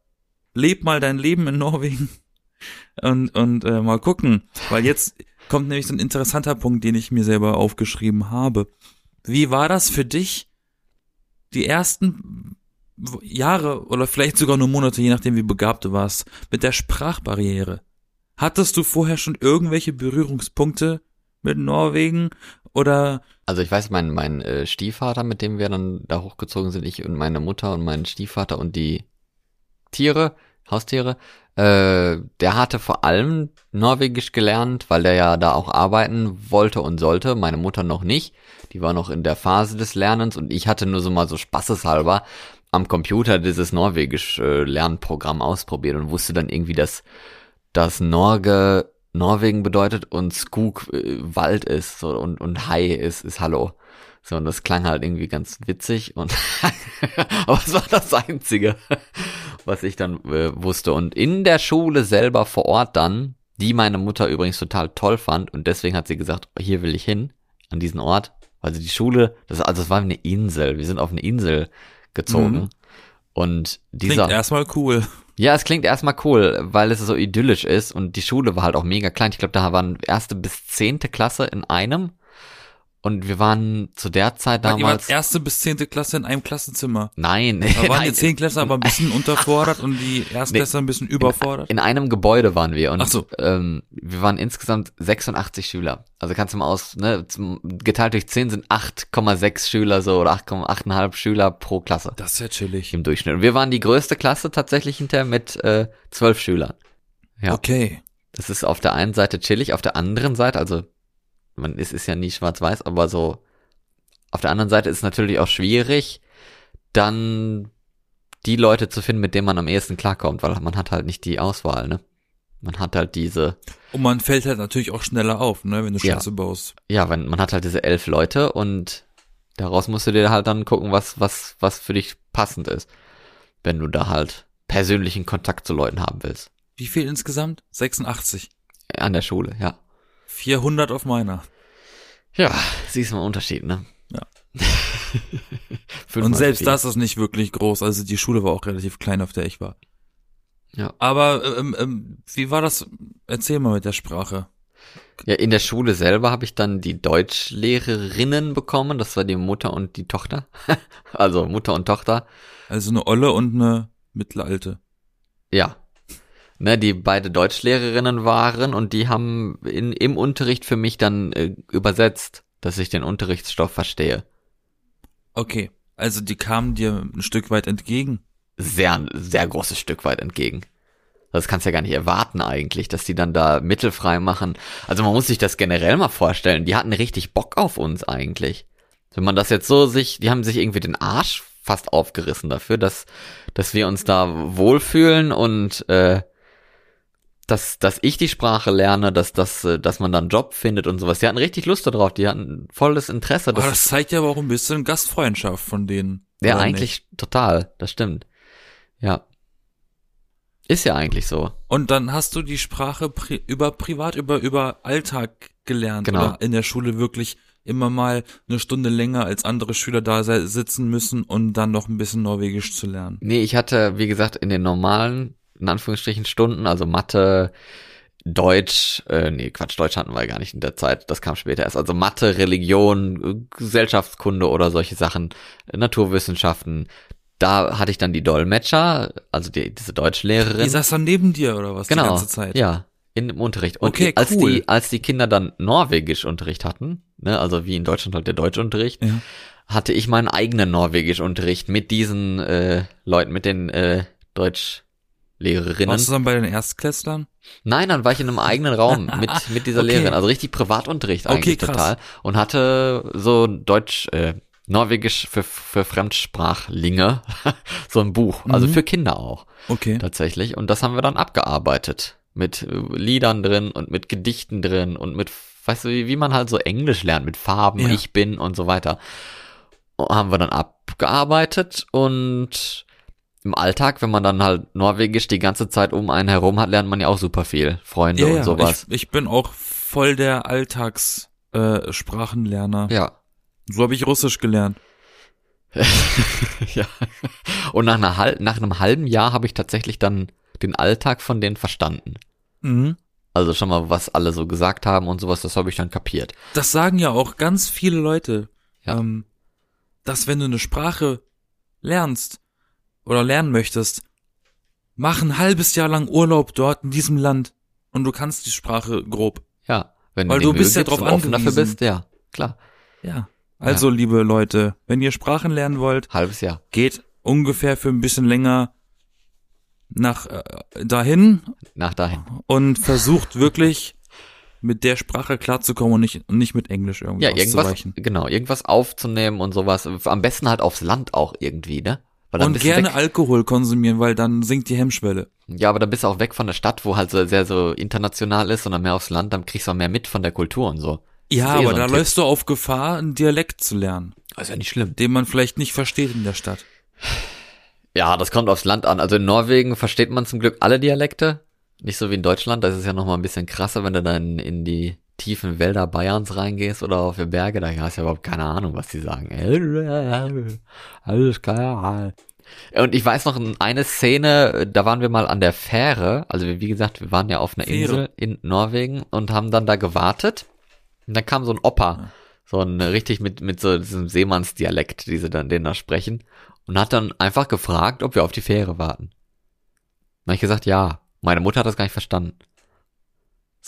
Leb mal dein Leben in Norwegen und, und äh, mal gucken. Weil jetzt kommt nämlich so ein interessanter Punkt, den ich mir selber aufgeschrieben habe. Wie war das für dich, die ersten Jahre oder vielleicht sogar nur Monate, je nachdem wie begabt du warst, mit der Sprachbarriere? Hattest du vorher schon irgendwelche Berührungspunkte mit Norwegen oder Also ich weiß, mein, mein äh, Stiefvater, mit dem wir dann da hochgezogen sind, ich und meine Mutter und mein Stiefvater und die Tiere, Haustiere, äh, der hatte vor allem Norwegisch gelernt, weil der ja da auch arbeiten wollte und sollte, meine Mutter noch nicht. Die war noch in der Phase des Lernens und ich hatte nur so mal so spaßeshalber am Computer dieses Norwegisch-Lernprogramm ausprobiert und wusste dann irgendwie, dass dass Norge Norwegen bedeutet und Skog äh, Wald ist und, und Hai ist, ist Hallo. So, und das klang halt irgendwie ganz witzig und aber es war das Einzige, was ich dann äh, wusste. Und in der Schule selber vor Ort dann, die meine Mutter übrigens total toll fand und deswegen hat sie gesagt, hier will ich hin, an diesen Ort. Also die Schule, das, also es war eine Insel, wir sind auf eine Insel gezogen. Mhm. Und klingt dieser, erstmal cool? ja, es klingt erstmal cool, weil es so idyllisch ist und die Schule war halt auch mega klein. Ich glaube, da waren erste bis zehnte Klasse in einem. Und wir waren zu der Zeit Weil ihr wart damals. erste bis zehnte Klasse in einem Klassenzimmer. Nein, Da waren die Zehntklässler aber ein bisschen unterfordert und die Erstklässler ein bisschen überfordert. in einem Gebäude waren wir und Ach so. ähm, wir waren insgesamt 86 Schüler. Also kannst du mal aus, ne, zum, geteilt durch 10 sind 8,6 Schüler so oder 8,8,5 Schüler pro Klasse Das ist ja chillig. im Durchschnitt. Und wir waren die größte Klasse tatsächlich hinter mit äh, 12 Schülern. Ja. Okay. Das ist auf der einen Seite chillig, auf der anderen Seite, also man ist, ist ja nie schwarz-weiß, aber so auf der anderen Seite ist es natürlich auch schwierig, dann die Leute zu finden, mit denen man am ehesten klarkommt, weil man hat halt nicht die Auswahl, ne? Man hat halt diese, Und man fällt halt natürlich auch schneller auf, ne, wenn du Ja. Scheiße baust. ja, wenn, man hat halt diese elf Leute und daraus musst du dir halt dann gucken, was, was, was für dich passend ist. Wenn du da halt persönlichen Kontakt zu Leuten haben willst. Wie viel insgesamt? 86. An der Schule, ja. 400 auf meiner. Ja, siehst du mal Unterschied, ne? Ja. Und selbst viel. das ist nicht wirklich groß. Also die Schule war auch relativ klein, auf der ich war. Ja. Aber ähm, ähm, wie war das? Erzähl mal mit der Sprache. Ja, in der Schule selber habe ich dann die Deutschlehrerinnen bekommen. Das war die Mutter und die Tochter. also Mutter und Tochter. Also eine Olle und eine mittelalte. Ja. Ne, die beide Deutschlehrerinnen waren und die haben in, im Unterricht für mich dann äh, übersetzt, dass ich den Unterrichtsstoff verstehe. Okay. Also die kamen dir ein Stück weit entgegen. Sehr, sehr großes Stück weit entgegen. Das kannst du ja gar nicht erwarten eigentlich, dass die dann da mittelfrei machen. Also man muss sich das generell mal vorstellen. Die hatten richtig Bock auf uns eigentlich. Wenn man das jetzt so sich, die haben sich irgendwie den Arsch fast aufgerissen dafür, dass, dass wir uns da wohlfühlen und äh, dass, dass ich die Sprache lerne, dass, dass, äh, dass man dann einen Job findet und sowas. Die hatten richtig Lust darauf, die hatten volles Interesse. Aber Das, das zeigt ja aber auch ein bisschen Gastfreundschaft von denen. ja, eigentlich total, das stimmt. Ja. Ist ja eigentlich so. Und dann hast du die Sprache pri über privat, über, über Alltag gelernt. Genau. Oder in der Schule wirklich immer mal eine Stunde länger als andere Schüler da sitzen müssen und dann noch ein bisschen Norwegisch zu lernen. Nee, ich hatte, wie gesagt, in den normalen, in Anführungsstrichen, Stunden, also Mathe, Deutsch, äh, nee, Quatsch, Deutsch hatten wir gar nicht in der Zeit, das kam später erst. Also Mathe, Religion, Gesellschaftskunde oder solche Sachen, Naturwissenschaften. Da hatte ich dann die Dolmetscher, also die, diese Deutschlehrerin. Die saß dann neben dir oder was genau, die ganze Zeit? ja, in dem Unterricht. Und Okay, als cool. die, als die Kinder dann Norwegisch Unterricht hatten, ne, also wie in Deutschland halt der Deutschunterricht, Ja. hatte ich meinen eigenen Norwegischunterricht mit diesen äh, Leuten, mit den äh, Deutschlehrerinnen. Warst du dann bei den Erstklässlern? Nein, dann war ich in einem eigenen Raum mit, mit dieser Okay. Lehrerin. Also richtig Privatunterricht eigentlich Okay, total. Und hatte so Deutsch, äh, Norwegisch für, für Fremdsprachlinge, so ein Buch. Also Mhm. für Kinder auch, Okay. tatsächlich. Und das haben wir dann abgearbeitet. Mit äh, Liedern drin und mit Gedichten drin und mit, weißt du, wie, wie man halt so Englisch lernt, mit Farben, Ja. ich bin und so weiter. Haben wir dann abgearbeitet und im Alltag, wenn man dann halt Norwegisch die ganze Zeit um einen herum hat, lernt man ja auch super viel. Freunde Ja, und ja, sowas. ich, ich bin auch voll der Alltags äh, ja. So habe ich Russisch gelernt. ja. Und nach, einer, nach einem halben Jahr habe ich tatsächlich dann den Alltag von denen verstanden. Mhm. Also schon mal, was alle so gesagt haben und sowas, das habe ich dann kapiert. Das sagen ja auch ganz viele Leute, Ja. ähm, dass wenn du eine Sprache lernst oder lernen möchtest, mach ein halbes Jahr lang Urlaub dort in diesem Land und du kannst die Sprache grob. Ja. Wenn Weil du bist ja drauf offen dafür angewiesen. bist, ja, klar. Ja. Also, liebe Leute, wenn ihr Sprachen lernen wollt, Halbes Jahr. geht ungefähr für ein bisschen länger nach äh, dahin Nach dahin. und versucht wirklich mit der Sprache klarzukommen und nicht, und nicht mit Englisch irgendwie Ja, irgendwas, genau, irgendwas aufzunehmen und sowas. Am besten halt aufs Land auch irgendwie, ne? Und gerne weg, Alkohol konsumieren, weil dann sinkt die Hemmschwelle. Ja, aber dann bist du auch weg von der Stadt, wo halt so sehr so international ist, sondern mehr aufs Land, dann kriegst du auch mehr mit von der Kultur und so. Ja, eh aber so da Tipp. läufst du auf Gefahr, einen Dialekt zu lernen, Das ist ja nicht schlimm. den man vielleicht nicht versteht in der Stadt. Ja, das kommt aufs Land an. Also in Norwegen versteht man zum Glück alle Dialekte. Nicht so wie in Deutschland, da ist es ja nochmal ein bisschen krasser, wenn du dann in die tiefen Wälder Bayerns reingehst oder auf die Berge, da hast du ja überhaupt keine Ahnung, was die sagen. Alles klar. Und ich weiß noch eine Szene, da waren wir mal an der Fähre, also wie gesagt, wir waren ja auf einer Fähre. Insel in Norwegen und haben dann da gewartet. Und dann kam so ein Opa, so ein richtig mit, mit so diesem Seemannsdialekt, die sie dann den da sprechen, und hat dann einfach gefragt, ob wir auf die Fähre warten. Dann hab ich gesagt, ja. Meine Mutter hat das gar nicht verstanden.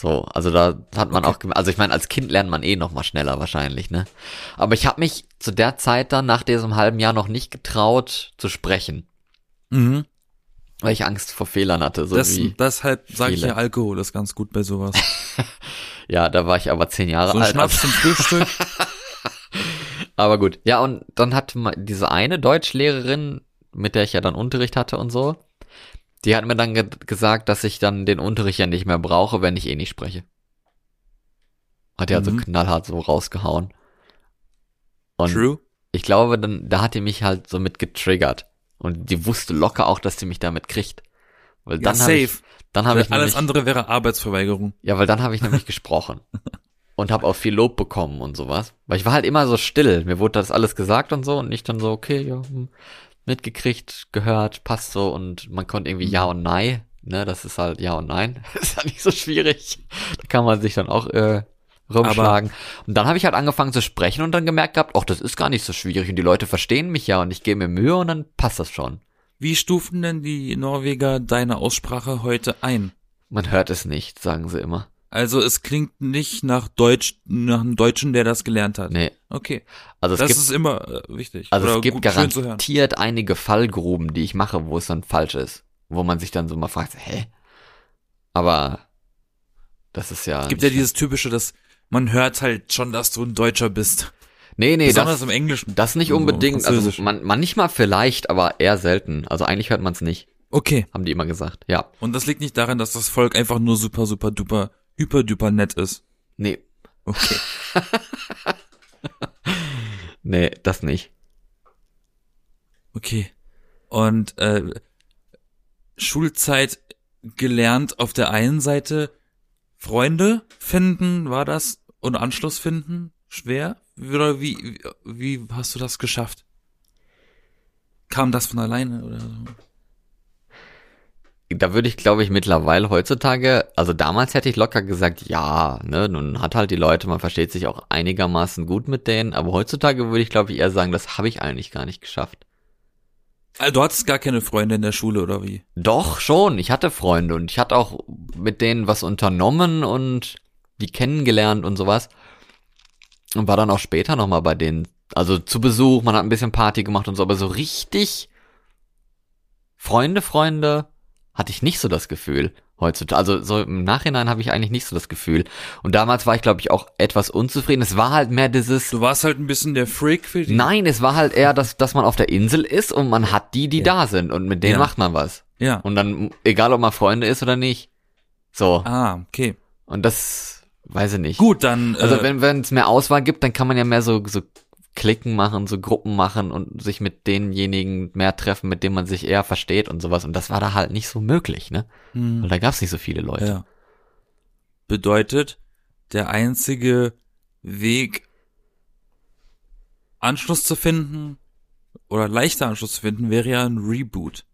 So, also da hat man Okay. auch, also ich meine, als Kind lernt man eh noch mal schneller wahrscheinlich, ne? Aber ich habe mich zu der Zeit dann nach diesem halben Jahr noch nicht getraut zu sprechen, Mhm. weil ich Angst vor Fehlern hatte, so das, wie deshalb sage ich ja, Alkohol ist ganz gut bei sowas. ja, da war ich aber zehn Jahre So alt. Schnaps zum Frühstück. Aber gut. Ja, und dann hat diese eine Deutschlehrerin, mit der ich ja dann Unterricht hatte und so, die hat mir dann ge gesagt, dass ich dann den Unterricht ja nicht mehr brauche, wenn ich eh nicht spreche. Hat die also Mhm. knallhart so rausgehauen. Und True. ich glaube, dann, da hat die mich halt so mit getriggert. Und die wusste locker auch, dass die mich damit kriegt. Weil Ja, dann habe ich, safe. dann habe ich Alles nämlich, andere wäre Arbeitsverweigerung. ja, weil dann habe ich nämlich gesprochen. Und habe auch viel Lob bekommen und sowas. Weil ich war halt immer so still. Mir wurde das alles gesagt und so und ich dann so, okay, ja, hm, mitgekriegt, gehört, passt so und man konnte irgendwie Ja und Nein, ne, das ist halt Ja und Nein. ist ja nicht so schwierig. Da kann man sich dann auch äh, rumschlagen. und dann habe ich halt angefangen zu sprechen und dann gemerkt gehabt, ach, das ist gar nicht so schwierig und die Leute verstehen mich ja und ich gebe mir Mühe und dann passt das schon. Wie stufen denn die Norweger deine Aussprache heute ein? Man hört es nicht, sagen sie immer. Also es klingt nicht nach Deutsch, nach einem Deutschen, der das gelernt hat. Nee. Okay. Also es das gibt ist immer äh, wichtig. Also Oder es gibt gut, garantiert einige Fallgruben, die ich mache, wo es dann falsch ist. Wo man sich dann so mal fragt, hä? Aber das ist ja. Es gibt ja nicht- dieses typische, dass man hört halt schon, dass du ein Deutscher bist. Nee, nee, Besonders das, im Englischen. das nicht So unbedingt. Also Französisch. man, manchmal vielleicht, aber eher selten. Also eigentlich hört man es nicht, Okay. haben die immer gesagt. Ja. Und das liegt nicht daran, dass das Volk einfach nur super, super, duper, hyper, duper nett ist. Nee, Okay. nee, das nicht. Okay. Und äh, Schulzeit gelernt auf der einen Seite Freunde finden, war das? Und Anschluss finden? Schwer? Oder wie, wie, wie hast du das geschafft? Kam das von alleine oder so? Da würde ich, glaube ich, mittlerweile heutzutage, also damals hätte ich locker gesagt, ja, ne, nun hat halt die Leute, man versteht sich auch einigermaßen gut mit denen, aber heutzutage würde ich, glaube ich, eher sagen, das habe ich eigentlich gar nicht geschafft. Also, du hattest gar keine Freunde in der Schule oder wie? Doch, schon. Ich hatte Freunde und ich hatte auch mit denen was unternommen und die kennengelernt und sowas. Und war dann auch später nochmal bei denen Also zu Besuch, man hat ein bisschen Party gemacht und so, aber so richtig Freunde, Freunde hatte ich nicht so das Gefühl heutzutage. Also so im Nachhinein habe ich eigentlich nicht so das Gefühl. Und damals war ich, glaube ich, auch etwas unzufrieden. Es war halt mehr dieses. Du warst halt ein bisschen der Freak für die. Nein, es war halt eher, dass, dass man auf der Insel ist und man hat die, die Ja. da sind und mit denen Ja. macht man was. Ja. Und dann, egal ob man Freunde ist oder nicht. So. Ah, okay. Und das weiß ich nicht. Gut, dann. Also äh, wenn wenn es mehr Auswahl gibt, dann kann man ja mehr so so Klicken machen, so Gruppen machen und sich mit denjenigen mehr treffen, mit denen man sich eher versteht und sowas. Und das war da halt nicht so möglich, ne? hm, Weil da gab's nicht so viele Leute. ja. Bedeutet, der einzige Weg, Anschluss zu finden oder leichter Anschluss zu finden, wäre ja ein Reboot.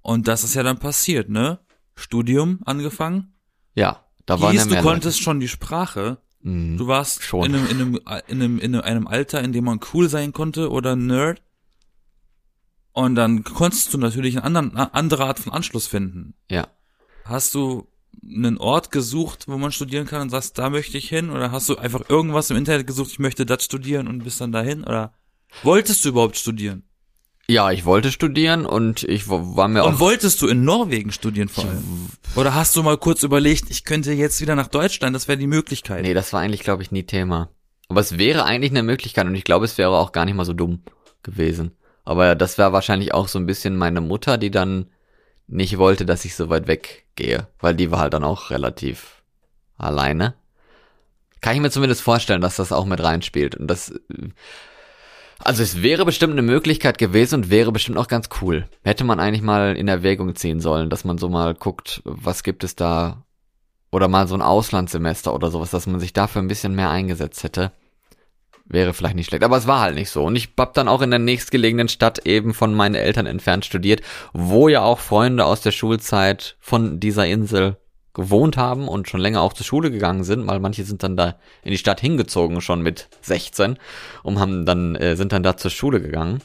Und das ist ja dann passiert, ne? Studium angefangen. Ja, da waren Hieß, du konntest schon die Sprache. Mhm. Du warst Schon. in einem, in, einem, in, einem, in einem Alter, in dem man cool sein konnte oder Nerd. Und dann konntest du natürlich eine anderen, eine andere Art von Anschluss finden. Ja. Hast du einen Ort gesucht, wo man studieren kann und sagst, da möchte ich hin? Oder hast du einfach irgendwas im Internet gesucht, ich möchte das studieren und bist dann dahin? Oder wolltest du überhaupt studieren? Ja, ich wollte studieren und ich war mir Und auch wolltest du in Norwegen studieren vor allem? Oder hast du mal kurz überlegt, ich könnte jetzt wieder nach Deutschland, das wäre die Möglichkeit? Nee, das war eigentlich, glaube ich, nie Thema. Aber es wäre eigentlich eine Möglichkeit und ich glaube, es wäre auch gar nicht mal so dumm gewesen. Aber das wäre wahrscheinlich auch so ein bisschen meine Mutter, die dann nicht wollte, dass ich so weit weggehe, weil die war halt dann auch relativ alleine. Kann ich mir zumindest vorstellen, dass das auch mit reinspielt und das äh, also es wäre bestimmt eine Möglichkeit gewesen und wäre bestimmt auch ganz cool. Hätte man eigentlich mal in Erwägung ziehen sollen, dass man so mal guckt, was gibt es da oder mal so ein Auslandssemester oder sowas, dass man sich dafür ein bisschen mehr eingesetzt hätte. Wäre vielleicht nicht schlecht. Aber es war halt nicht so. Und ich hab dann auch in der nächstgelegenen Stadt eben von meinen Eltern entfernt studiert, wo ja auch Freunde aus der Schulzeit von dieser Insel gewohnt haben und schon länger auch zur Schule gegangen sind, weil manche sind dann da in die Stadt hingezogen schon mit 16 und haben dann äh, sind dann da zur Schule gegangen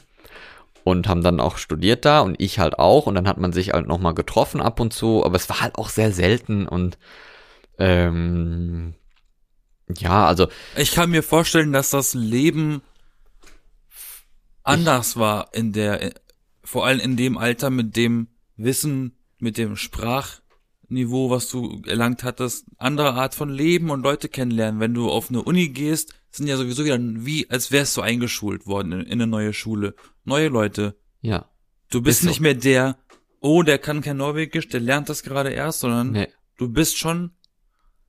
und haben dann auch studiert da und ich halt auch und dann hat man sich halt noch mal getroffen ab und zu, aber es war halt auch sehr selten und ähm, ja, also Ich kann mir vorstellen, dass das Leben anders war in der, vor allem in dem Alter mit dem Wissen, mit dem Sprachniveau, was du erlangt hattest, andere Art von Leben und Leute kennenlernen. Wenn du auf eine Uni gehst, sind ja sowieso wieder wie, als wärst du eingeschult worden in, in eine neue Schule. Neue Leute. ja, Du bist Ist so. nicht mehr der, oh, der kann kein Norwegisch, der lernt das gerade erst, sondern nee. du bist schon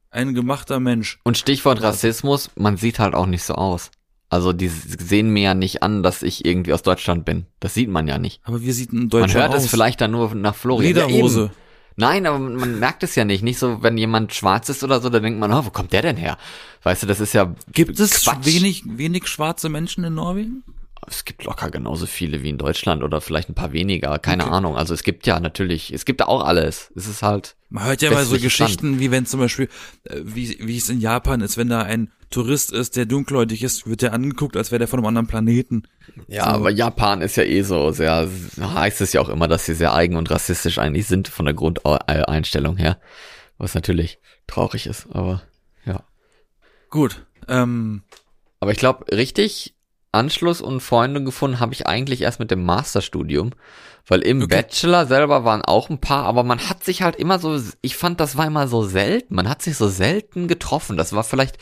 ein gemachter Mensch. Und Stichwort Rassismus, man sieht halt auch nicht so aus. Also die sehen mir ja nicht an, dass ich irgendwie aus Deutschland bin. Das sieht man ja nicht. Aber wie sieht ein Man Deutscher hört aus? es vielleicht dann nur nach Florian. Ja, Lederhose. eben. Nein, aber man, merkt es ja nicht. Nicht so, wenn jemand schwarz ist oder so, da denkt man, oh, wo kommt der denn her? Weißt du, das ist ja Gibt es Quatsch. wenig, wenig schwarze Menschen in Norwegen? Es gibt locker genauso viele wie in Deutschland oder vielleicht ein paar weniger, keine Okay. Ahnung. Also es gibt ja natürlich, es gibt da auch alles. Es ist halt, Man hört ja mal so Geschichten, wie wenn zum Beispiel, äh, wie, wie es in Japan ist, wenn da ein Tourist ist, der dunkelhäutig ist, wird der angeguckt, als wäre der von einem anderen Planeten. ja, So. aber Japan ist ja eh so sehr, heißt es ja auch immer, dass sie sehr eigen und rassistisch eigentlich sind von der Grundeinstellung her. Was natürlich traurig ist, aber ja. Gut, ähm, Aber ich glaube, richtig Anschluss und Freunde gefunden habe ich eigentlich erst mit dem Masterstudium, weil im Okay. Bachelor selber waren auch ein paar, aber man hat sich halt immer so, ich fand, das war immer so selten, man hat sich so selten getroffen. Das war vielleicht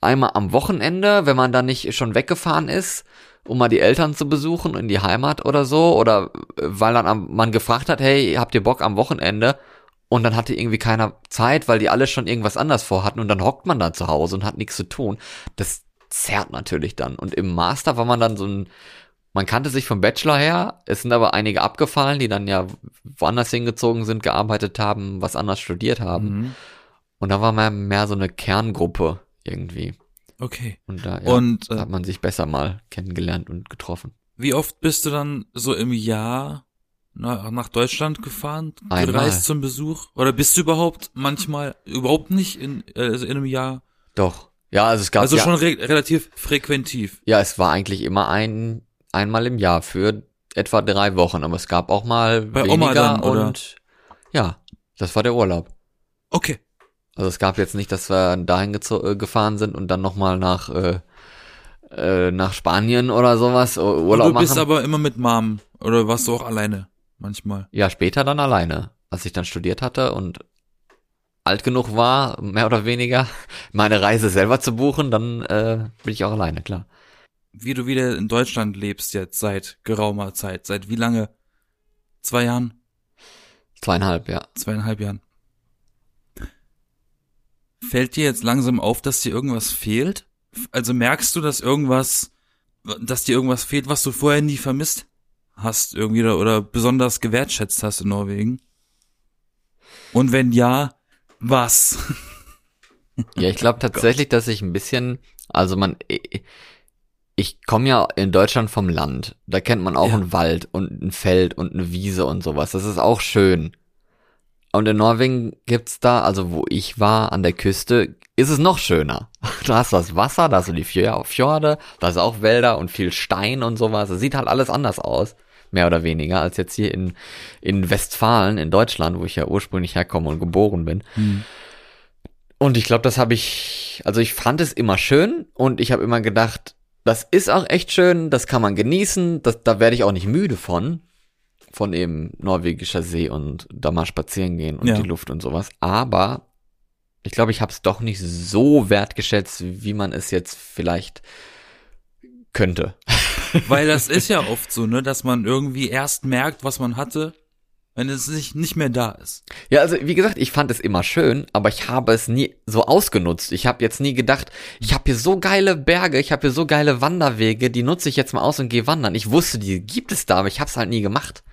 einmal am Wochenende, wenn man dann nicht schon weggefahren ist, um mal die Eltern zu besuchen in die Heimat oder so, oder äh, weil dann am, man gefragt hat, hey, habt ihr Bock am Wochenende? Und dann hatte irgendwie keiner Zeit, weil die alle schon irgendwas anders vorhatten und dann hockt man da zu Hause und hat nichts zu tun. Das zerrt natürlich dann. Und im Master war man dann so ein, man kannte sich vom Bachelor her, es sind aber einige abgefallen, die dann ja woanders hingezogen sind, gearbeitet haben, was anders studiert haben. mhm. Und da war man mehr so eine Kerngruppe irgendwie. okay. Und da ja, Und äh, hat man sich besser mal kennengelernt und getroffen. wie oft bist du dann so im Jahr nach, nach Deutschland gefahren, Einmal. gereist zum Besuch? Oder bist du überhaupt manchmal überhaupt nicht in, äh, also in einem Jahr? Doch. Ja, also es gab Also ja, schon re relativ frequentiv. ja, es war eigentlich immer ein einmal im Jahr für etwa drei Wochen, aber es gab auch mal Bei weniger Oma dann, oder? und ja, das war der Urlaub. Okay. Also es gab jetzt nicht, dass wir dahin äh, gefahren sind und dann nochmal nach äh, äh, nach Spanien oder sowas uh, Urlaub du bist machen. aber immer mit Mom. Oder warst du auch alleine? Manchmal. Ja, später dann alleine, als ich dann studiert hatte und alt genug war, mehr oder weniger, meine Reise selber zu buchen, dann äh, bin ich auch alleine, klar. Wie du wieder in Deutschland lebst jetzt seit geraumer Zeit. Seit wie lange? Zwei Jahren? Zweieinhalb, ja. Zweieinhalb Jahren. Fällt dir jetzt langsam auf, dass dir irgendwas fehlt? Also merkst du, dass irgendwas, dass dir irgendwas fehlt, was du vorher nie vermisst hast irgendwie oder, oder besonders gewertschätzt hast in Norwegen? Und wenn ja, was? Ja, ich glaube tatsächlich, dass ich ein bisschen, also man, ich komme ja in Deutschland vom Land. Da kennt man auch Ja. einen Wald und ein Feld und eine Wiese und sowas. Das ist auch schön. Und in Norwegen gibt's da, also wo ich war, an der Küste, ist es noch schöner. Da hast du das Wasser, da hast du die Fjorde, da ist auch Wälder und viel Stein und sowas. Es sieht halt alles anders aus, mehr oder weniger, als jetzt hier in, in Westfalen, in Deutschland, wo ich ja ursprünglich herkomme und geboren bin. Und ich glaube, das habe ich, also ich fand es immer schön und ich habe immer gedacht, das ist auch echt schön, das kann man genießen, das, da werde ich auch nicht müde von, von eben norwegischer See und da mal spazieren gehen und Ja. die Luft und sowas. Aber ich glaube, ich habe es doch nicht so wertgeschätzt, wie man es jetzt vielleicht könnte. Weil das ist ja oft so, ne, dass man irgendwie erst merkt, was man hatte, wenn es nicht, nicht mehr da ist. Ja, also wie gesagt, ich fand es immer schön, aber ich habe es nie so ausgenutzt. Ich habe jetzt nie gedacht, ich habe hier so geile Berge, ich habe hier so geile Wanderwege, die nutze ich jetzt mal aus und gehe wandern. Ich wusste, die gibt es da, aber ich habe es halt nie gemacht.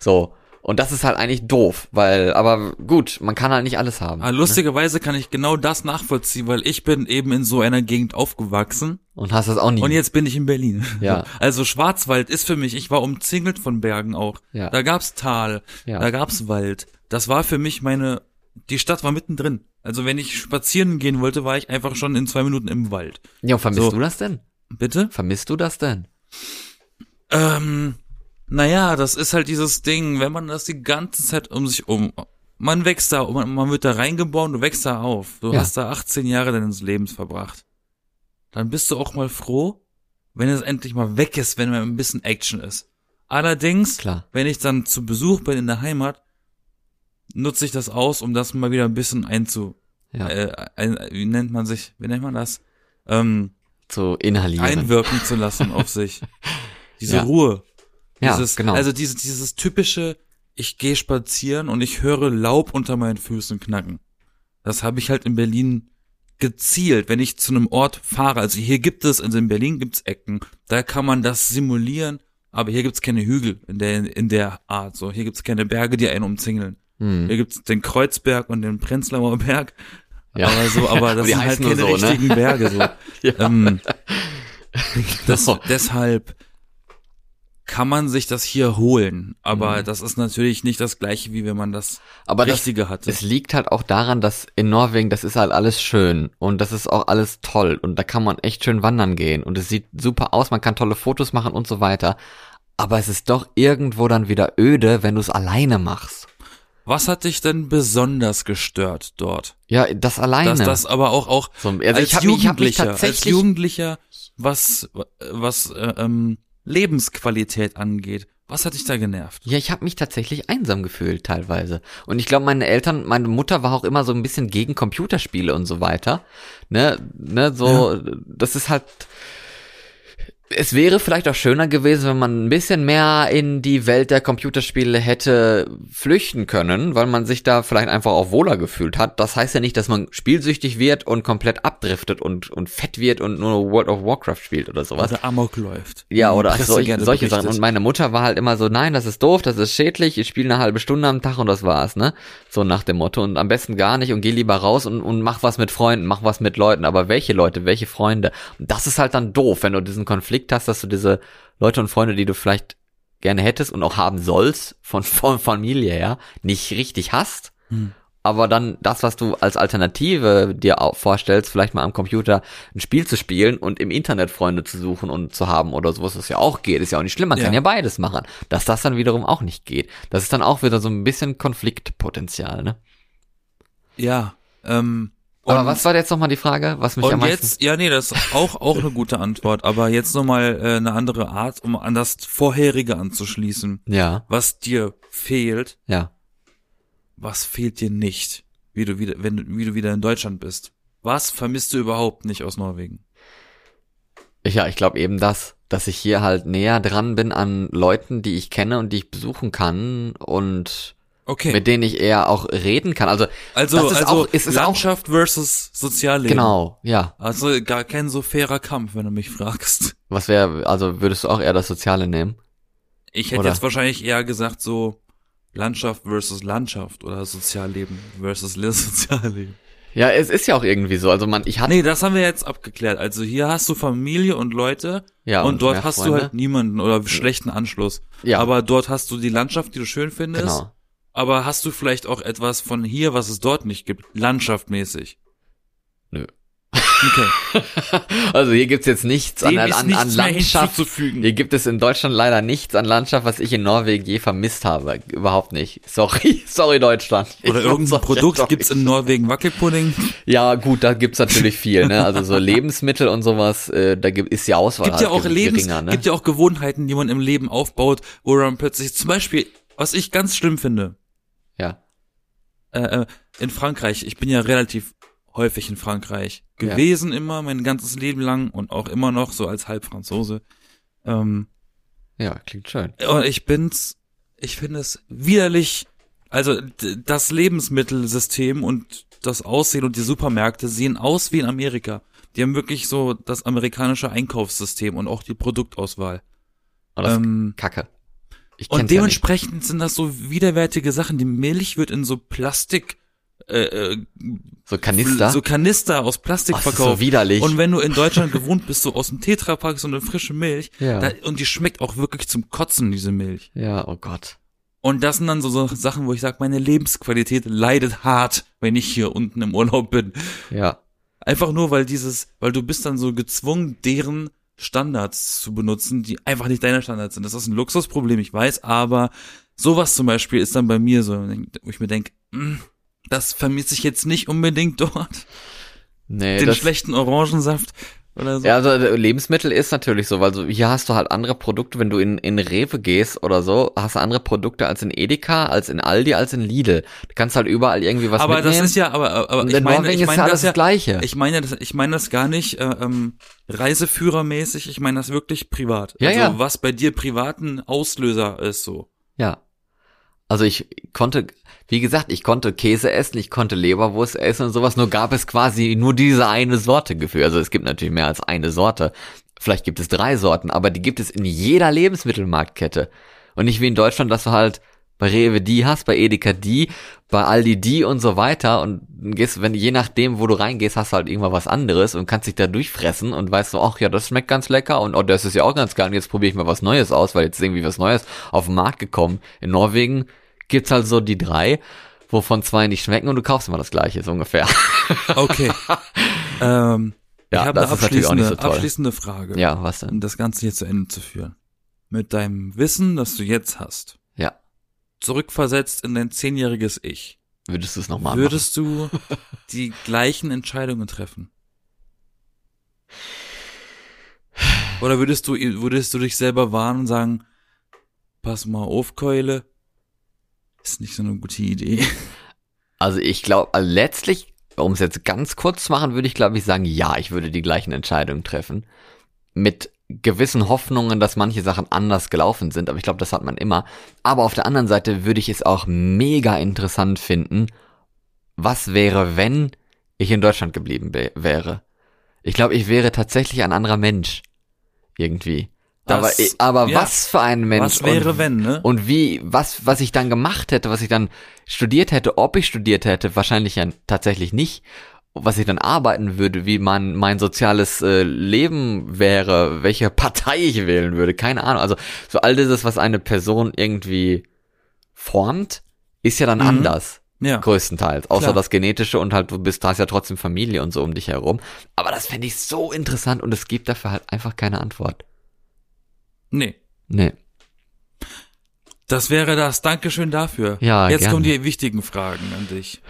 So. Und das ist halt eigentlich doof, weil, aber gut, man kann halt nicht alles haben. Aber lustigerweise kann ich genau das nachvollziehen, weil ich bin eben in so einer Gegend aufgewachsen Und hast das auch nie. und jetzt bin ich in Berlin. Ja. Also Schwarzwald ist für mich, ich war umzingelt von Bergen auch. Ja. Da gab's Tal, Ja. da gab's Wald. Das war für mich meine, die Stadt war mittendrin. Also wenn ich spazieren gehen wollte, war ich einfach schon in zwei Minuten im Wald. ja, vermisst so. du das denn? Bitte? Vermisst du das denn? Ähm, naja, das ist halt dieses Ding, wenn man das die ganze Zeit um sich um, man wächst da, man, man wird da reingeboren, du wächst da auf. Du Ja. hast da 18 Jahre deines Lebens verbracht. Dann bist du auch mal froh, wenn es endlich mal weg ist, wenn mal ein bisschen Action ist. Allerdings, Klar. wenn ich dann zu Besuch bin in der Heimat, nutze ich das aus, um das mal wieder ein bisschen einzu, Ja. äh, ein, wie nennt man sich, wie nennt man das? Ähm, zu inhalieren. einwirken zu lassen auf sich. Diese Ja. Ruhe. Ja, Dieses, genau. Also dieses, dieses typische, ich gehe spazieren und ich höre Laub unter meinen Füßen knacken. Das habe ich halt in Berlin gezielt, wenn ich zu einem Ort fahre. Also hier gibt es, also in Berlin gibt's Ecken, da kann man das simulieren, aber hier gibt's keine Hügel in der, in der Art. So, hier gibt's keine Berge, die einen umzingeln. Hm. Hier gibt's den Kreuzberg und den Prenzlauer Berg. Ja. Aber so, aber das Die sind halt keine so, ne? richtigen Berge. So. Ja. ähm, das, Genau. deshalb kann man sich das hier holen, aber Mhm. das ist natürlich nicht das gleiche, wie wenn man das Aber das, Richtige hatte. es liegt halt auch daran, dass in Norwegen, das ist halt alles schön und das ist auch alles toll und da kann man echt schön wandern gehen und es sieht super aus, man kann tolle Fotos machen und so weiter. Aber es ist doch irgendwo dann wieder öde, wenn du es alleine machst. Was hat dich denn besonders gestört dort? Ja, das alleine. Dass das aber auch auch so, also als ich habe mich, ich hab mich Jugendlicher, als tatsächlich Jugendlicher, was was äh, ähm, Lebensqualität angeht, was hat dich da genervt? Ja, ich habe mich tatsächlich einsam gefühlt teilweise. Und ich glaube, meine Eltern, meine Mutter war auch immer so ein bisschen gegen Computerspiele und so weiter. Ne, ne, so, das ist halt. Es wäre vielleicht auch schöner gewesen, wenn man ein bisschen mehr in die Welt der Computerspiele hätte flüchten können, weil man sich da vielleicht einfach auch wohler gefühlt hat. Das heißt ja nicht, dass man spielsüchtig wird und komplett abdriftet und, und fett wird und nur World of Warcraft spielt oder sowas. Oder Amok läuft. Ja, oder Presse solche, solche Sachen. berichtet. Und meine Mutter war halt immer so, nein, das ist doof, das ist schädlich, ich spiele eine halbe Stunde am Tag und das war's, ne? So nach dem Motto. Und am besten gar nicht und geh lieber raus und, und mach was mit Freunden, mach was mit Leuten. Aber welche Leute, welche Freunde? Und das ist halt dann doof, wenn du diesen Konflikt hast, dass du diese Leute und Freunde, die du vielleicht gerne hättest und auch haben sollst, von, von Familie her, nicht richtig hast. Hm. Aber dann das, was du als Alternative dir vorstellst, vielleicht mal am Computer ein Spiel zu spielen und im Internet Freunde zu suchen und zu haben oder sowas, was ja auch geht, ist ja auch nicht schlimm, man Ja. kann ja beides machen. Dass das dann wiederum auch nicht geht. Das ist dann auch wieder so ein bisschen Konfliktpotenzial, ne? Ja, ähm, Aber Und- was war jetzt nochmal die Frage, was mich am Und meisten... jetzt, ja, nee, das ist auch, auch eine gute Antwort, aber jetzt nochmal äh, eine andere Art, um an das vorherige anzuschließen. Ja, Was dir fehlt, ja. was fehlt dir nicht, wie du wieder, wenn du, wie du wieder in Deutschland bist? Was vermisst du überhaupt nicht aus Norwegen? Ja, ich glaube eben das, dass ich hier halt näher dran bin an Leuten, die ich kenne und die ich besuchen kann und Okay. mit denen ich eher auch reden kann. Also, also, das ist also auch- es ist auch- Landschaft versus Sozialleben. genau, ja. Also gar kein so fairer Kampf, wenn du mich fragst. Was wäre, also würdest du auch eher das Soziale nehmen? Ich hätte Oder? jetzt wahrscheinlich eher gesagt so Landschaft versus Landschaft oder Sozialleben versus Sozialleben. Ja, es ist ja auch irgendwie so. Also man, ich hatte, Nee, das haben wir jetzt abgeklärt. Also hier hast du Familie und Leute ja, und, dort mehr hast du Freunde. halt niemanden oder schlechten Anschluss. ja, Aber dort hast du die Landschaft, die du schön findest. genau. Aber hast du vielleicht auch etwas von hier, was es dort nicht gibt, landschaftmäßig? Nö. Okay. Also hier gibt's jetzt nichts an, Dem an, an, nichts an Landschaft. Hier gibt es in Deutschland leider nichts an Landschaft, was ich in Norwegen je vermisst habe. Überhaupt nicht. Sorry, sorry Deutschland. Oder Ich irgendein Produkt gibt's in Norwegen Wackelpudding. Ja, gut, da gibt's natürlich viel, ne? Also so Lebensmittel und sowas, äh, da gibt, ist die Auswahl gibt ja halt auch ge- Lebens, geringer, ne? gibt ja auch Gewohnheiten, die man im Leben aufbaut, wo dann plötzlich zum Beispiel, was ich ganz schlimm finde, ja. äh, äh, in Frankreich, ich bin ja relativ häufig in Frankreich Ja. gewesen immer, mein ganzes Leben lang und auch immer noch so als Halbfranzose. Ähm, Ja, klingt schön. und ich bin's, ich finde es widerlich, also das Lebensmittelsystem und das Aussehen und die Supermärkte sehen aus wie in Amerika. Die haben wirklich so das amerikanische Einkaufssystem und auch die Produktauswahl. Oh, das Ähm, Kacke. Und kenn's ja dementsprechend sind das so widerwärtige Sachen. Die Milch wird in so Plastik, äh, äh, So Kanister. so Kanister aus Plastik Oh, verkauft. so widerlich. und wenn du in Deutschland gewohnt bist, so aus dem Tetrapack so eine frische Milch, Ja. da, und die schmeckt auch wirklich zum Kotzen, diese Milch. ja, oh Gott. Und das sind dann so, so Sachen, wo ich sage, meine Lebensqualität leidet hart, wenn ich hier unten im Urlaub bin. Ja. Einfach nur, weil dieses, weil du bist dann so gezwungen, deren Standards zu benutzen, die einfach nicht deine Standards sind. Das ist ein Luxusproblem, ich weiß, aber sowas zum Beispiel ist dann bei mir so, wo ich mir denke, das vermisse ich jetzt nicht unbedingt dort. Nee, Den schlechten Orangensaft oder so. Ja, also äh, Lebensmittel ist natürlich so, weil so, hier hast du halt andere Produkte, wenn du in, in Rewe gehst oder so, hast du andere Produkte als in Edeka, als in Aldi, als in Lidl. Du kannst halt überall irgendwie was aber mitnehmen. das ist ja, aber, aber Und ich in meine, ich ist meine ja alles das das Gleiche. ich meine das, ich meine das gar nicht äh, ähm, Reiseführermäßig, ich meine das wirklich privat. Ja, also ja. was bei dir privaten Auslöser ist so. Ja. Also ich konnte, wie gesagt, ich konnte Käse essen, ich konnte Leberwurst essen und sowas, nur gab es quasi nur diese eine Sorte Gefühl. Also es gibt natürlich mehr als eine Sorte. Vielleicht gibt es drei Sorten, aber die gibt es in jeder Lebensmittelmarktkette. Und nicht wie in Deutschland, dass du halt bei Rewe die hast, bei Edeka die, bei Aldi die und so weiter und gehst, wenn je nachdem, wo du reingehst, hast du halt irgendwann was anderes und kannst dich da durchfressen und weißt so, ach ja, das schmeckt ganz lecker und oh, das ist ja auch ganz geil und jetzt probiere ich mal was Neues aus, weil jetzt ist irgendwie was Neues auf den Markt gekommen. In Norwegen gibt's halt so die drei, wovon zwei nicht schmecken und du kaufst immer das gleiche, so ungefähr. Okay. ähm, Ja, ich habe das eine ist natürlich auch abschließende, nicht so toll. abschließende Frage, Ja, was denn? um das Ganze hier zu Ende zu führen. Mit deinem Wissen, das du jetzt hast, Ja. Zurückversetzt in dein zehnjähriges Ich, Würdest du es nochmal würdest du die gleichen Entscheidungen treffen? Oder würdest du, würdest du dich selber warnen und sagen, pass mal auf, Keule, ist nicht so eine gute Idee. Also ich glaube, also letztlich, um es jetzt ganz kurz zu machen, würde ich glaube ich sagen, ja, ich würde die gleichen Entscheidungen treffen. Mit gewissen Hoffnungen, dass manche Sachen anders gelaufen sind, aber ich glaube, das hat man immer. Aber auf der anderen Seite würde ich es auch mega interessant finden, was wäre, wenn ich in Deutschland geblieben be- wäre. Ich glaube, ich wäre tatsächlich ein anderer Mensch. Irgendwie. Das- aber aber ja. was für ein Mensch. Was wäre, und, wenn, ne? Und wie, was, was ich dann gemacht hätte, was ich dann studiert hätte, ob ich studiert hätte, wahrscheinlich ja tatsächlich nicht. Was ich dann arbeiten würde, wie mein, mein soziales äh, Leben wäre, welche Partei ich wählen würde, keine Ahnung. Also so all dieses, was eine Person irgendwie formt, ist ja dann Mhm. anders. ja. Größtenteils. Außer Klar. das Genetische und halt, du bist, hast ja trotzdem Familie und so um dich herum. Aber das fände ich so interessant und es gibt dafür halt einfach keine Antwort. Nee. Nee. Das wäre das. Dankeschön dafür. Ja, Jetzt gerne. kommen die wichtigen Fragen an dich.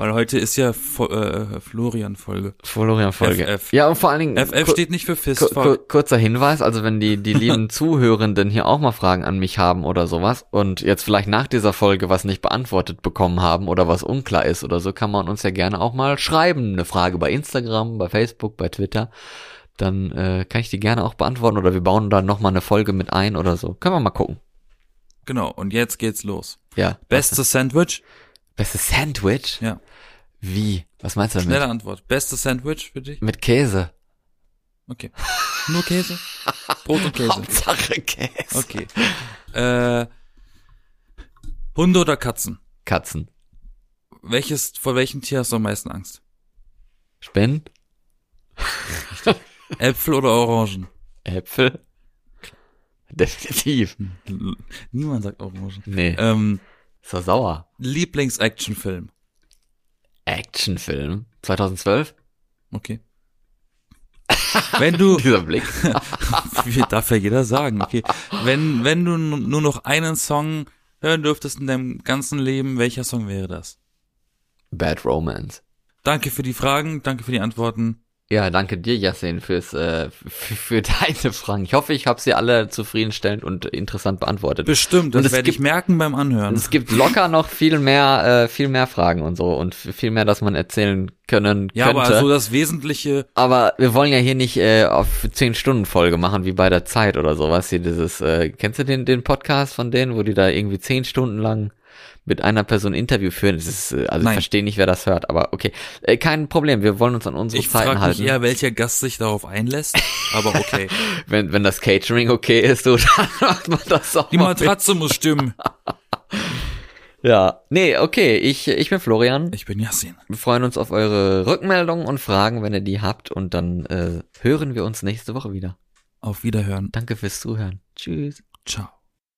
Weil heute ist ja äh, Florian-Folge. Florian-Folge. FF. Ja, und vor allen Dingen. FF steht nicht für Fist. ku- kurzer Hinweis, also wenn die, die lieben Zuhörenden hier auch mal Fragen an mich haben oder sowas und jetzt vielleicht nach dieser Folge was nicht beantwortet bekommen haben oder was unklar ist oder so, kann man uns ja gerne auch mal schreiben. Eine Frage bei Instagram, bei Facebook, bei Twitter. Dann äh, kann ich die gerne auch beantworten oder wir bauen da nochmal eine Folge mit ein oder so. Können wir mal gucken. Genau, und jetzt geht's los. Ja. Bestes Sandwich? Bestes Sandwich? Ja. Wie? Was meinst du damit? Schnelle Antwort. Bestes Sandwich für dich? Mit Käse. Okay. Nur Käse? Brot und Käse. Hauptsache Käse. Okay. Äh, Hunde oder Katzen? Katzen. Welches, vor welchem Tier hast du am meisten Angst? Spinnen? Äpfel oder Orangen? Äpfel? Definitiv. Niemand sagt Orangen. Nee, Ähm, ist doch sauer. Lieblings-Actionfilm? Actionfilm. 2012? Okay. Wenn du, Dieser Blick. wie darf ja jeder sagen, okay. Wenn, wenn du nu- nur noch einen Song hören dürftest in deinem ganzen Leben, welcher Song wäre das? Bad Romance. Danke für die Fragen, danke für die Antworten. Ja, danke dir, Yassin, fürs, äh, für, deine Fragen. Ich hoffe, ich habe sie alle zufriedenstellend und interessant beantwortet. Bestimmt, das werde ich merken beim Anhören. es gibt locker noch viel mehr, äh, viel mehr Fragen und so und viel mehr, dass man erzählen können Ja, könnte. aber so das Wesentliche, Aber wir wollen ja hier nicht äh, auf 10 Stunden Folge machen wie bei der Zeit oder sowas. Hier dieses, äh, kennst du den den Podcast von denen, wo die da irgendwie 10 Stunden lang mit einer Person Interview führen? Das ist, äh, also ich Nein. verstehe nicht, wer das hört, aber okay, äh, kein Problem. Wir wollen uns an unsere ich Zeiten frage mich halten. eher, welcher Gast sich darauf einlässt, aber okay. Wenn wenn das Catering okay ist, so, dann macht man das auch. Die Matratze muss stimmen. Ja, nee, okay. Ich ich bin Florian. Ich bin Yassin. Wir freuen uns auf eure Rückmeldungen und Fragen, wenn ihr die habt, und dann äh, hören wir uns nächste Woche wieder. Auf Wiederhören. Danke fürs Zuhören. Tschüss. Ciao.